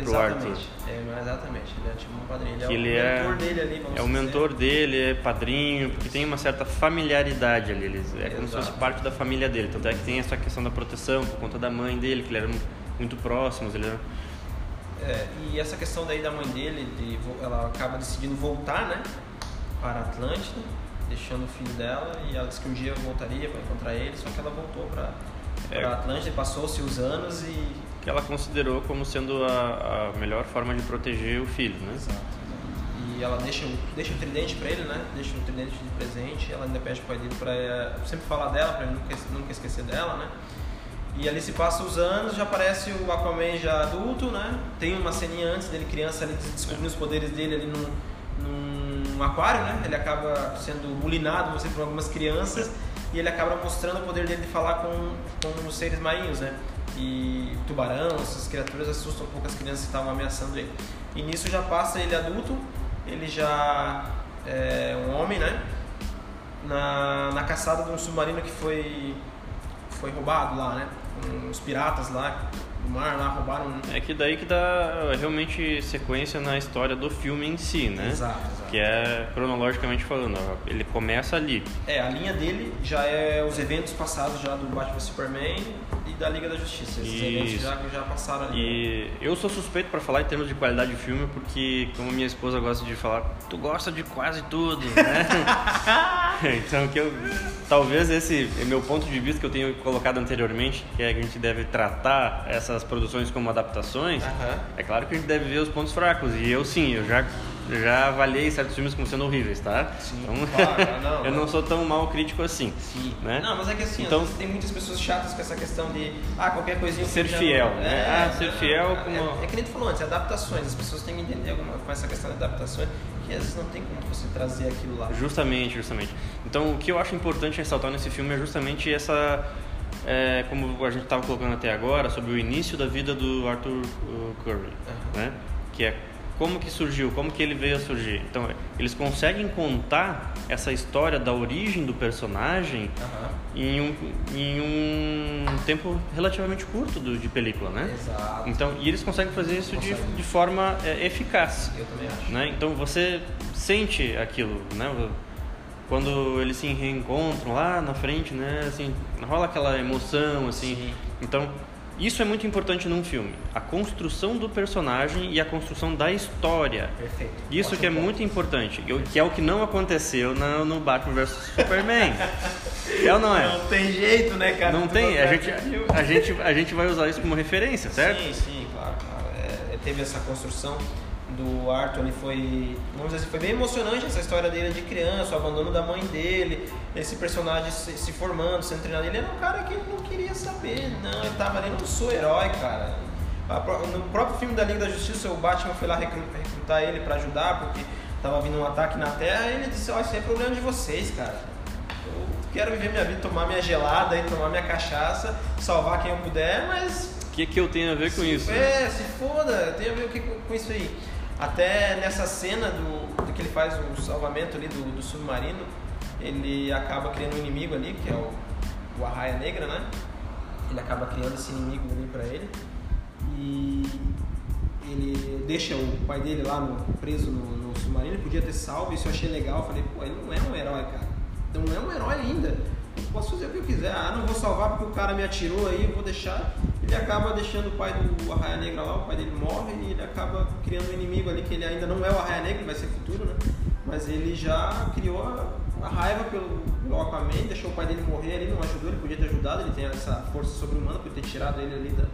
pro Arthur. Exatamente. É, exatamente. Ele é tipo um padrinho. Ele é Que o ele mentor é, dele ali, vamos é o dizer. mentor dele, é padrinho, porque tem uma certa familiaridade ali. Eles, é como se fosse Exato. parte da família dele. Tanto é que tem essa questão da proteção por conta da mãe dele, que eles eram muito próximos. Ele era... É, e essa questão daí da mãe dele, de, ela acaba decidindo voltar, né? Para a Atlântida, deixando o filho dela, e ela disse que um dia voltaria para encontrar ele, só que ela voltou para É. Atlântida, passou-se os anos e. que ela considerou como sendo a, a melhor forma de proteger o filho, né? Exato. E ela deixa, deixa o tridente para ele, né? Deixa o tridente de presente, ela ainda pede pro pai dele para sempre falar dela, para ele nunca, nunca esquecer dela, né? E ali se passam os anos, já aparece o Aquaman já adulto, né? Tem uma ceninha antes dele criança ali descobrindo os poderes dele ali num, num aquário, né? Ele acaba sendo bulinado, você por algumas crianças e ele acaba mostrando o poder dele de falar com, com os seres marinhos, né? E tubarão, essas criaturas assustam um pouco as crianças que estavam ameaçando ele. E nisso já passa ele adulto, ele já é um homem, né? Na, na caçada de um submarino que foi foi roubado lá, né? Uns piratas lá do mar lá roubaram. É que daí que dá realmente sequência na história do filme em si, né? Exato, exato. Que é cronologicamente falando, ele começa ali. É, a linha dele já é os eventos passados já do Batman Superman e da Liga da Justiça. Esses eventos Isso. já, já passaram ali. E eu sou suspeito pra falar em termos de qualidade de filme, porque como minha esposa gosta de falar, tu gosta de quase tudo, né? (laughs) (laughs) então que eu talvez esse é meu ponto de vista que eu tenho colocado anteriormente, que é que a gente deve tratar essas produções como adaptações. Aham. É claro que a gente deve ver os pontos fracos. E eu sim, eu já já avaliei certos filmes como sendo horríveis, tá? Sim, Então, claro, não, (laughs) eu não. sou tão mal crítico assim. Sim. Né? Não, mas é que assim, Então- tem muitas pessoas chatas com essa questão de ah, qualquer coisinha Ser fiel, não- né? É, Ah, ser fiel é, como- É, é que nem tu falou antes, adaptações. As pessoas têm que entender com essa questão de adaptações que às vezes não tem como você trazer aquilo lá. Justamente, justamente. Então, o que eu acho importante ressaltar nesse filme é justamente essa, é, como a gente estava colocando até agora, sobre o início da vida do Arthur uh, Curry, né? Que é como que surgiu, como que ele veio a surgir. Então, eles conseguem contar essa história da origem do personagem Aham. em um, em um tempo relativamente curto do, de película, né? Exato. Então, e eles conseguem fazer isso de, de forma é, eficaz Eu também acho. né? Então você sente aquilo, né? Quando eles se reencontram lá na frente, né? Assim, rola aquela emoção, assim. Sim. Então, isso é muito importante num filme. A construção do personagem e a construção da história. Perfeito. Isso Ótimo que é ponto. muito importante, que é o que não aconteceu no, no Batman vs Superman. é ou não é? Não tem jeito, né, cara? Não Tu tem, a gente, a, gente, a gente vai usar isso como referência, certo? Sim, sim, claro, claro. É, teve essa construção do Arthur, ele foi, vamos dizer assim, foi bem emocionante essa história dele de criança, o abandono da mãe dele, esse personagem se, se formando, sendo treinado. Ele era um cara que não queria saber, não, ele tava ali, não sou herói, cara. No próprio filme da Liga da Justiça, o Batman foi lá recru- recrutar ele pra ajudar, porque tava vindo um ataque na Terra, e ele disse, ó, isso é problema de vocês, cara. Eu quero viver minha vida, tomar minha gelada e tomar minha cachaça, salvar quem eu puder, mas O que, que eu tenho a ver com se- isso? né? É, se foda, tem a ver o que com com isso aí. Até nessa cena do, do que ele faz o salvamento ali do, do submarino, ele acaba criando um inimigo ali, que é o, o Arraia Negra, né? Ele acaba criando esse inimigo ali pra ele. E ele deixa o pai dele lá no- preso no, no submarino, ele podia ter salvo, isso eu achei legal. Eu falei, pô, ele não é um herói, cara. Então não é um herói ainda. Posso fazer o que eu quiser. Ah, não vou salvar porque o cara me atirou aí, vou deixar. Ele acaba deixando o pai do Arraia Negra lá, o pai dele morre e ele acaba criando um inimigo ali que ele ainda não é o Arraia Negra, vai ser futuro, né? Mas ele já criou a, a raiva pelo, pelo Aquaman, deixou o pai dele morrer ali, não ajudou, ele podia ter ajudado, ele tem essa força sobre-humana por ter tirado ele ali da,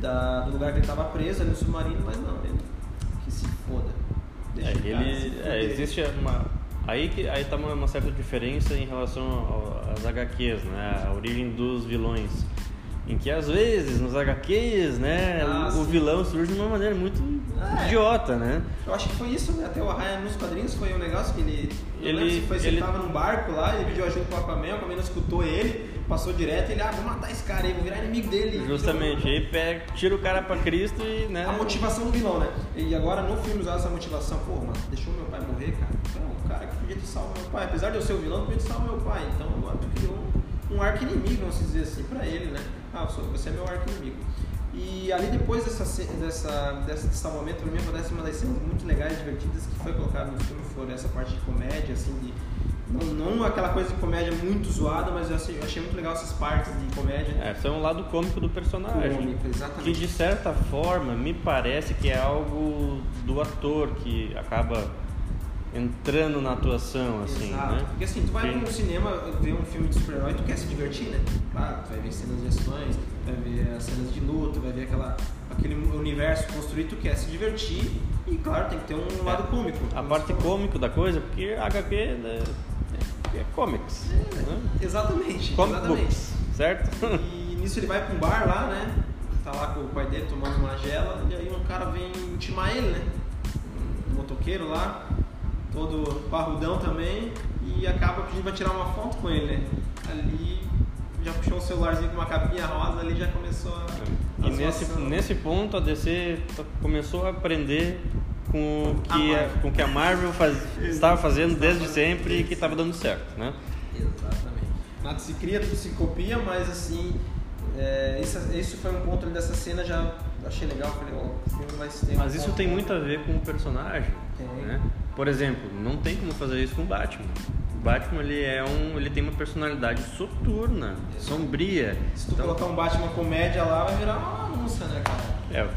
da, do lugar que ele estava preso ali no submarino, mas não, ele que se foda. Deixa É, ele, é, existe uma aí que aí tá uma, uma certa diferença em relação ao- às HQs, né? A origem dos vilões, em que às vezes nos HQs, né, Ah, o vilão surge de uma maneira muito É. idiota, né? Eu acho que foi isso, né? Até o Arraia nos quadrinhos foi um negócio que ele. Não Ele- lembro se foi se ele ele- tava num barco lá, ele pediu ajuda pro Aquaman, o Aquaman não escutou ele, passou direto e ele, ah, vou matar esse cara aí, vou virar inimigo dele. Justamente, aí pega, tira o cara pra Cristo e, né? A motivação do vilão, né? E agora no filme usar essa motivação, pô, mano, deixou meu pai morrer, cara. Então, o cara que podia ter salvo meu pai, apesar de eu ser o vilão, podia ter salvo meu pai. Então agora tu criou um, um arco inimigo, vamos dizer assim, pra ele, né? Ah, você é meu arco inimigo. E ali depois dessa, dessa, desse salvamento, pra mim acontece uma das cenas muito legais e divertidas que foi colocado no filme, foi essa parte de comédia, assim, de. Não, não aquela coisa de comédia muito zoada, mas eu achei, eu achei muito legal essas partes de comédia. É, é um lado cômico do personagem. Cômico, Que exatamente. de certa forma me parece que é algo do ator que acaba entrando na atuação, assim, Exato. né? Porque assim, tu vai Sim. no cinema ver um filme de super-herói, tu quer se divertir, né? Claro, tu vai ver cenas de ações, vai ver as cenas de luta, vai ver aquela, aquele universo construído, tu quer se divertir e claro, tem que ter um lado cômico. A parte cômico da coisa, porque HQ né, é, é comics, né? Exatamente, Comic exatamente. books, certo? E nisso ele vai pra um bar lá, né? Tá lá com o pai dele tomando uma gela e aí um cara vem intimar ele, né? Um motoqueiro lá, todo parrudão também, e acaba pedindo pra tirar uma foto com ele, né? Ali já puxou o celularzinho com uma capinha rosa, ali já começou a. a E nesse, nesse ponto a DC começou a aprender com o que A com que a Marvel faz, estava fazendo desde sempre e que estava dando certo, né? Exatamente. Nada se cria, tudo se copia, mas assim, é, isso, isso foi um ponto dessa cena, já achei legal, falei, ó, o filme vai ser. Mas isso tem muito a ver com o personagem, né? Por exemplo, não tem como fazer isso com o Batman. O Batman ele é um, ele tem uma personalidade soturna, sombria. Se tu Então, colocar um Batman comédia lá, vai virar uma bagunça, né, cara? é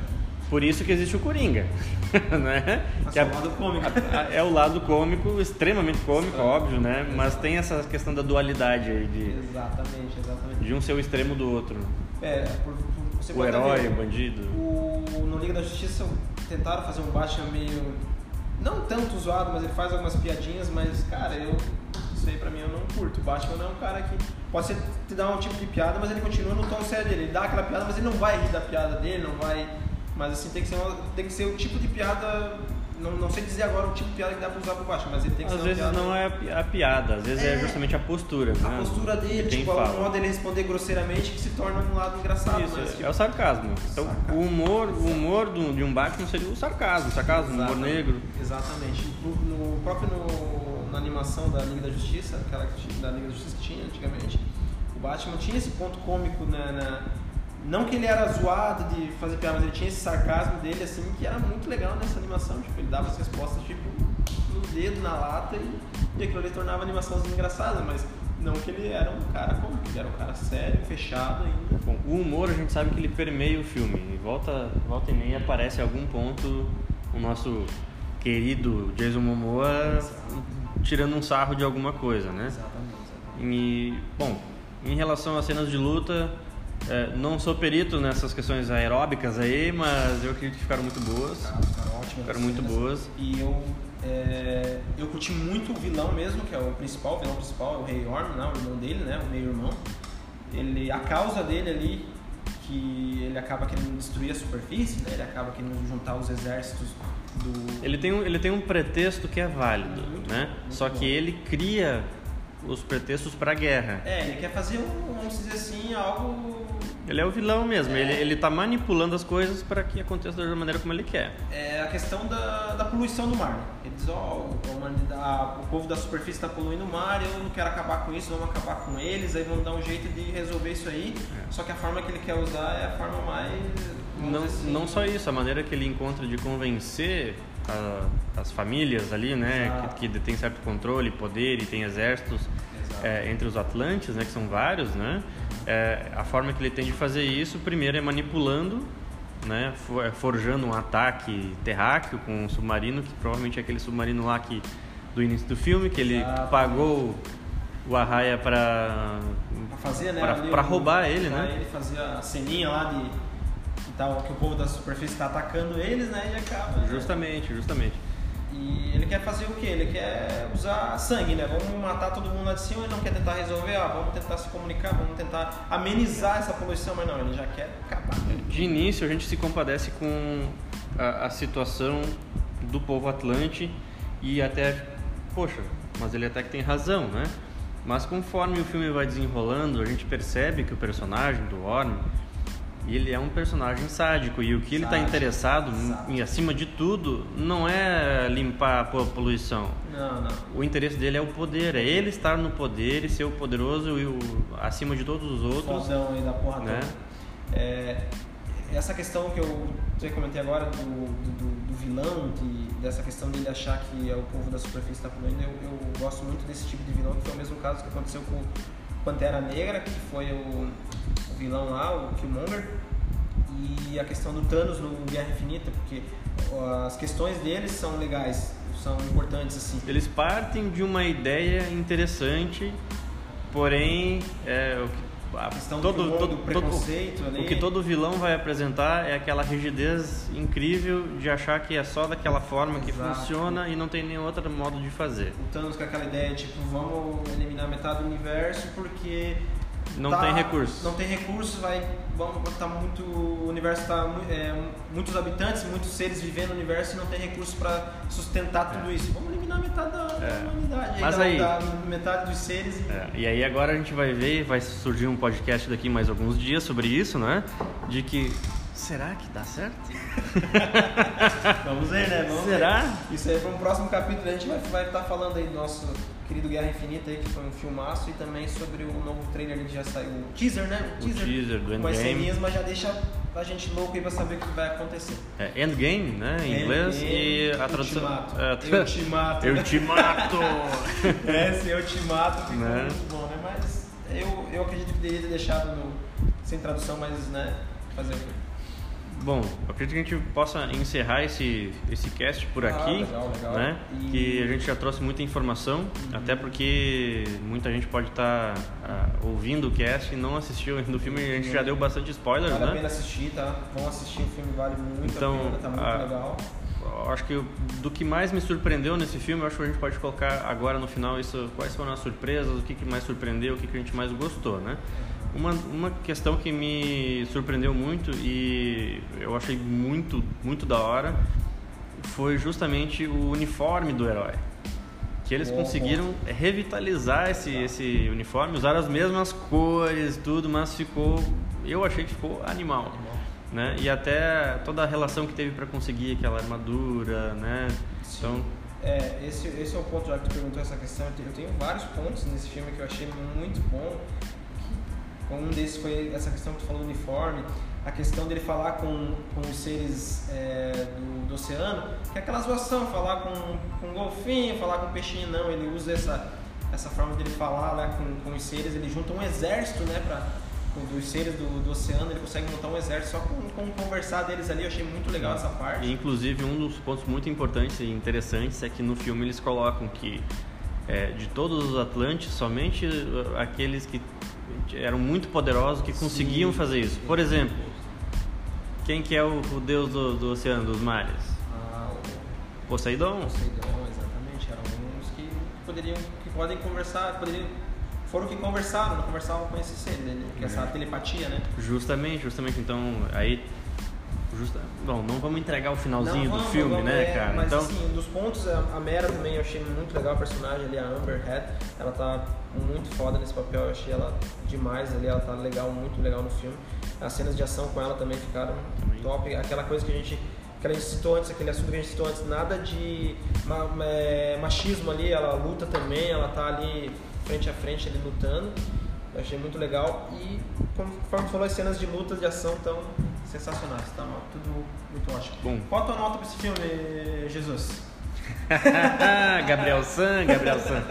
por isso que existe o Coringa, (laughs) né? Mas Que é o lado cômico. é o lado cômico, extremamente cômico, Exato. óbvio, né? Mas tem essa questão da dualidade aí de, Exatamente, exatamente. de um ser o extremo do outro. É, por, por- você O pode herói, ver, o bandido. O, no Liga da Justiça tentaram fazer um Batman meio. Não tanto zoado, mas ele faz algumas piadinhas, mas, cara, eu. Isso aí pra mim eu não curto. O Batman não é um cara que. Pode ser te dar um tipo de piada, mas ele continua no tom sério dele. Ele dá aquela piada, mas ele não vai rir da piada dele, não vai. Mas assim, tem que ser, uma- tem que ser o tipo de piada. Não, não sei dizer agora o tipo de piada que dá pra usar pro Batman, mas ele tem que Às ser uma vezes piada. não é a pi- a piada, às vezes é, É. justamente a postura. A né? postura dele, Quem tipo, o modo dele responder grosseiramente que se torna um lado engraçado. Isso, mas, é tipo, o sarcasmo. Então, Sarcasmo. o humor, o humor do- de um Batman seria o sarcasmo, sarcasmo, o humor Exatamente. negro. Exatamente. No, no próprio no- na animação da Liga da Justiça, aquela que da Liga da Justiça que tinha antigamente, o Batman tinha esse ponto cômico na, na- não que ele era zoado de fazer piada, mas ele tinha esse sarcasmo dele assim que era muito legal nessa animação, tipo, ele dava as respostas tipo no dedo, na lata e, e aquilo ali tornava a animação engraçada, mas não que ele era um cara cômico, ele era um cara sério, fechado ainda. Bom, o humor a gente sabe que ele permeia o filme. E volta, volta e meia aparece em algum ponto o nosso querido Jason Momoa tirando um sarro de alguma coisa, né? Exatamente, exatamente. E, bom, em relação às cenas de luta, é, não sou perito nessas questões aeróbicas aí, mas eu acredito que ficaram muito boas. Ficaram, ficaram ótimas Ficaram muito cenas. boas. E eu, é, eu curti muito o vilão mesmo, que é o principal, o vilão principal é o Rei Orm, né, o irmão dele, né, o meio-irmão. Ele, a causa dele ali, que ele acaba querendo destruir a superfície, né, ele acaba querendo juntar os exércitos do... Ele tem um, ele tem um pretexto que é válido, Muito né? bom, Só bom. que ele cria os pretextos para guerra. É, ele quer fazer, um, vamos dizer assim, algo... Ele é o vilão mesmo, É. ele, ele tá manipulando as coisas para que aconteça da maneira como ele quer. É a questão da, da poluição do mar. Ele diz, ó, a humanidade- o povo da superfície está poluindo o mar, eu não quero acabar com isso, vamos acabar com eles, aí vamos dar um jeito de resolver isso aí. Só que a forma que ele quer usar é a forma mais. Não, assim, não só isso, a maneira que ele encontra de convencer a- as famílias ali, né, que, que detêm certo controle, poder e tem exércitos é, entre os Atlantes, né, que são vários, né, é, a forma que ele tem de fazer isso, primeiro é manipulando, né, é, forjando um ataque terráqueo com um submarino, que provavelmente é aquele submarino lá que, do início do filme, que ele pagou o Arraia para fazer, né? o- roubar ele, né? Ele fazia a ceninha lá de. Tá, que o povo da superfície está atacando eles, né? E acaba. Justamente, justamente. E ele quer fazer o quê? Ele quer usar sangue, né? Vamos matar todo mundo lá de cima, ele não quer tentar resolver, ah, vamos tentar se comunicar, vamos tentar amenizar essa poluição, mas não, ele já quer acabar. De início, a gente se compadece com a, a situação do povo atlante e até, poxa, mas ele até que tem razão, né? Mas conforme o filme vai desenrolando, a gente percebe que o personagem do Orm e ele é um personagem sádico e o que ele está interessado, em, acima de tudo, não é limpar a poluição. Não, não. O interesse dele é o poder, é ele estar no poder e ser o poderoso e o acima de todos os outros. Fodão aí da porra né? É, essa questão que eu, eu comentei agora do, do, do, vilão, que, dessa questão dele achar que é o povo da superfície está poluindo, eu, eu gosto muito desse tipo de vilão, que foi o mesmo caso que aconteceu com Pantera Negra, que foi o, o vilão lá, o Killmonger, e a questão do Thanos no Guerra Infinita, porque as questões deles são legais, são importantes assim. Eles partem de uma ideia interessante, porém é, o que a questão todo, do, todo, preconceito todo, O que todo vilão vai apresentar é aquela rigidez incrível de achar que é só daquela forma Exato. que funciona e não tem nenhum outro modo de fazer. O Thanos com aquela ideia, tipo, vamos eliminar metade do universo porque não tá, tem recurso. Não tem recurso, vai. Vamos tá muito. O universo está é, muitos habitantes, muitos seres vivendo no universo e não tem recurso para sustentar tudo é. isso. Vamos eliminar metade da, é. Da. Mas aí, da, metade dos seres. E... É, e aí agora a gente vai ver, vai surgir um podcast daqui mais alguns dias sobre isso, né? De que Será que dá certo? (laughs) Vamos ver, né? Vamos Será? Ver. Isso aí para um próximo capítulo. A gente vai, vai estar falando aí do nosso querido Guerra Infinita aí, que foi um filmaço, e também sobre o novo trailer que já saiu, o teaser, né? O teaser, o teaser do Endgame. ceninhas, mas já deixa a gente louco aí pra saber o que vai acontecer. É Endgame, né, em inglês, e a tradução... É, eu te mato. Eu (laughs) te mato. (laughs) é, se eu te mato, ficou né? muito bom, né? Mas eu, eu acredito que deveria ter deixado no, sem tradução, mas, né, fazer o quê? Bom, acredito que a gente possa encerrar esse, esse cast por ah, aqui, legal, legal. né? E... Que a gente já trouxe muita informação, uhum. até porque muita gente pode estar tá, uh, ouvindo o cast e não assistiu ainda o filme, a gente já deu bastante spoilers, vale né? Vale a pena assistir, tá? Vão assistir, o filme vale muito então, a pena, tá muito uh, legal. Acho que do que mais me surpreendeu nesse filme, acho que a gente pode colocar agora no final isso, quais foram as surpresas, o que, que mais surpreendeu, o que, que a gente mais gostou, né? Uma, uma questão que me surpreendeu muito e eu achei muito, muito da hora foi justamente o uniforme do herói. Que eles conseguiram revitalizar esse, esse uniforme, usar as mesmas cores, tudo, mas ficou. Eu achei que ficou animal. Né? E até toda a relação que teve para conseguir aquela armadura, né? Sim. Então, é, esse, esse é o ponto, já que tu perguntou essa questão. Eu tenho vários pontos nesse filme que eu achei muito bom. Um desses foi essa questão que tu falou do uniforme, a questão dele falar com, com os seres é, do, do, oceano, que é aquela zoação, falar com, com golfinho, falar com peixinho, não, ele usa essa, essa forma dele falar lá com, com os seres, ele junta um exército, né, pra, dos seres do, do oceano, ele consegue montar um exército só com, com conversar deles ali, eu achei muito legal essa parte. E, inclusive, um dos pontos muito importantes e interessantes é que no filme eles colocam que é, de todos os Atlantes, somente aqueles que eram muito poderosos que conseguiam Sim. fazer isso. Por exemplo, quem que é o, o deus do, do, oceano, dos mares? Ah, o... Poseidon. Poseidon, exatamente. Eram uns que poderiam, que podem conversar, poderiam foram que conversaram, não conversavam com esse ser, né? Que essa uhum. telepatia, né? Justamente, justamente. Então, aí Justa... Bom, não vamos entregar o finalzinho não, vamos, do filme, vamos, né, é, cara? Mas então... assim, dos pontos, a Mera também eu achei muito legal a personagem ali, a Amber Head. Ela tá muito foda nesse papel, eu achei ela demais ali, ela tá legal, muito legal no filme. As cenas de ação com ela também ficaram também. top. Aquela coisa que a gente que a gente citou antes, aquele assunto que a gente citou antes, nada de é, machismo ali, ela luta também, ela tá ali frente a frente ali lutando. Eu achei muito legal e conforme falou, as cenas de luta de ação estão sensacionais, tá? Tudo muito ótimo. Bom. Qual a tua nota para esse filme, Jesus? (laughs) Gabriel San, Gabriel San.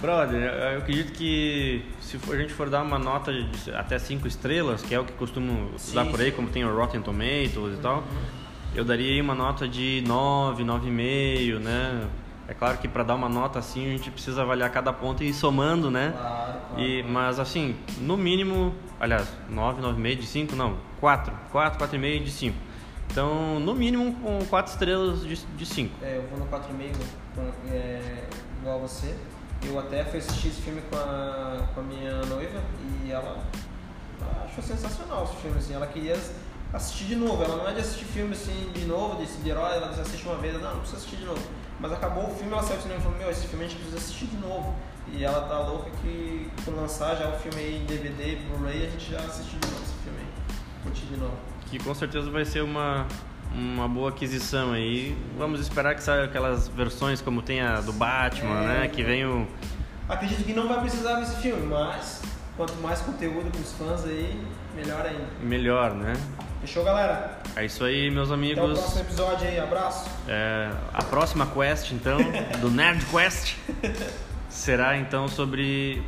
Brother, eu acredito que se for, a gente for dar uma nota de até 5 estrelas, que é o que costumo sim, dar por aí, sim. como tem o Rotten Tomatoes e tal, uhum. eu daria aí uma nota de 9, 9,5, né? É claro que para dar uma nota assim a gente precisa avaliar cada ponto e ir somando, né? Claro, claro. E, mas assim, no mínimo, aliás, 9, 9,5 de 5, não, 4, 4, 4,5 de 5. Então, no mínimo, com 4 estrelas de, de 5. É, eu vou no 4,5 com- é, igual a você. Eu até fui assistir esse filme com a, com a minha noiva e ela achou sensacional esse filme, assim. Ela queria assistir de novo. Ela não é de assistir filme assim de novo, de, de herói, ela diz, assiste uma vez, não, não precisa assistir de novo. Mas acabou o filme, ela saiu do cinema e falou, meu, esse filme a gente precisa assistir de novo. E ela tá louca que quando lançar já o filme aí em DVD, Blu-ray, a gente já assiste de novo esse filme aí. Curtir de novo. Que com certeza vai ser uma, uma boa aquisição aí. Vamos esperar que saiam aquelas versões como tem a do Batman, É. né? Que vem o. Acredito que não vai precisar desse filme, mas quanto mais conteúdo pros fãs aí, melhor ainda. melhor, né? Fechou, galera? É isso aí, meus Até o amigos. próximo episódio aí. Abraço. É, a próxima quest, então, do (laughs) Nerd Quest, será então sobre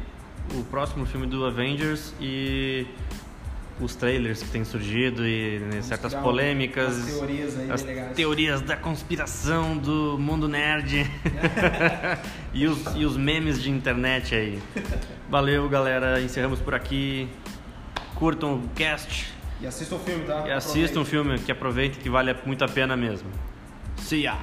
o próximo filme do Avengers e os trailers que têm surgido e né, Vamos certas polêmicas, umas teorias aí as legais. teorias da conspiração do mundo nerd (laughs) (laughs) e, os, e os memes de internet aí. Valeu, galera. Encerramos por aqui. Curtam o cast E assista o filme, tá? e assistam o Aproveita. filme que aproveitem que vale muito a pena mesmo. See ya!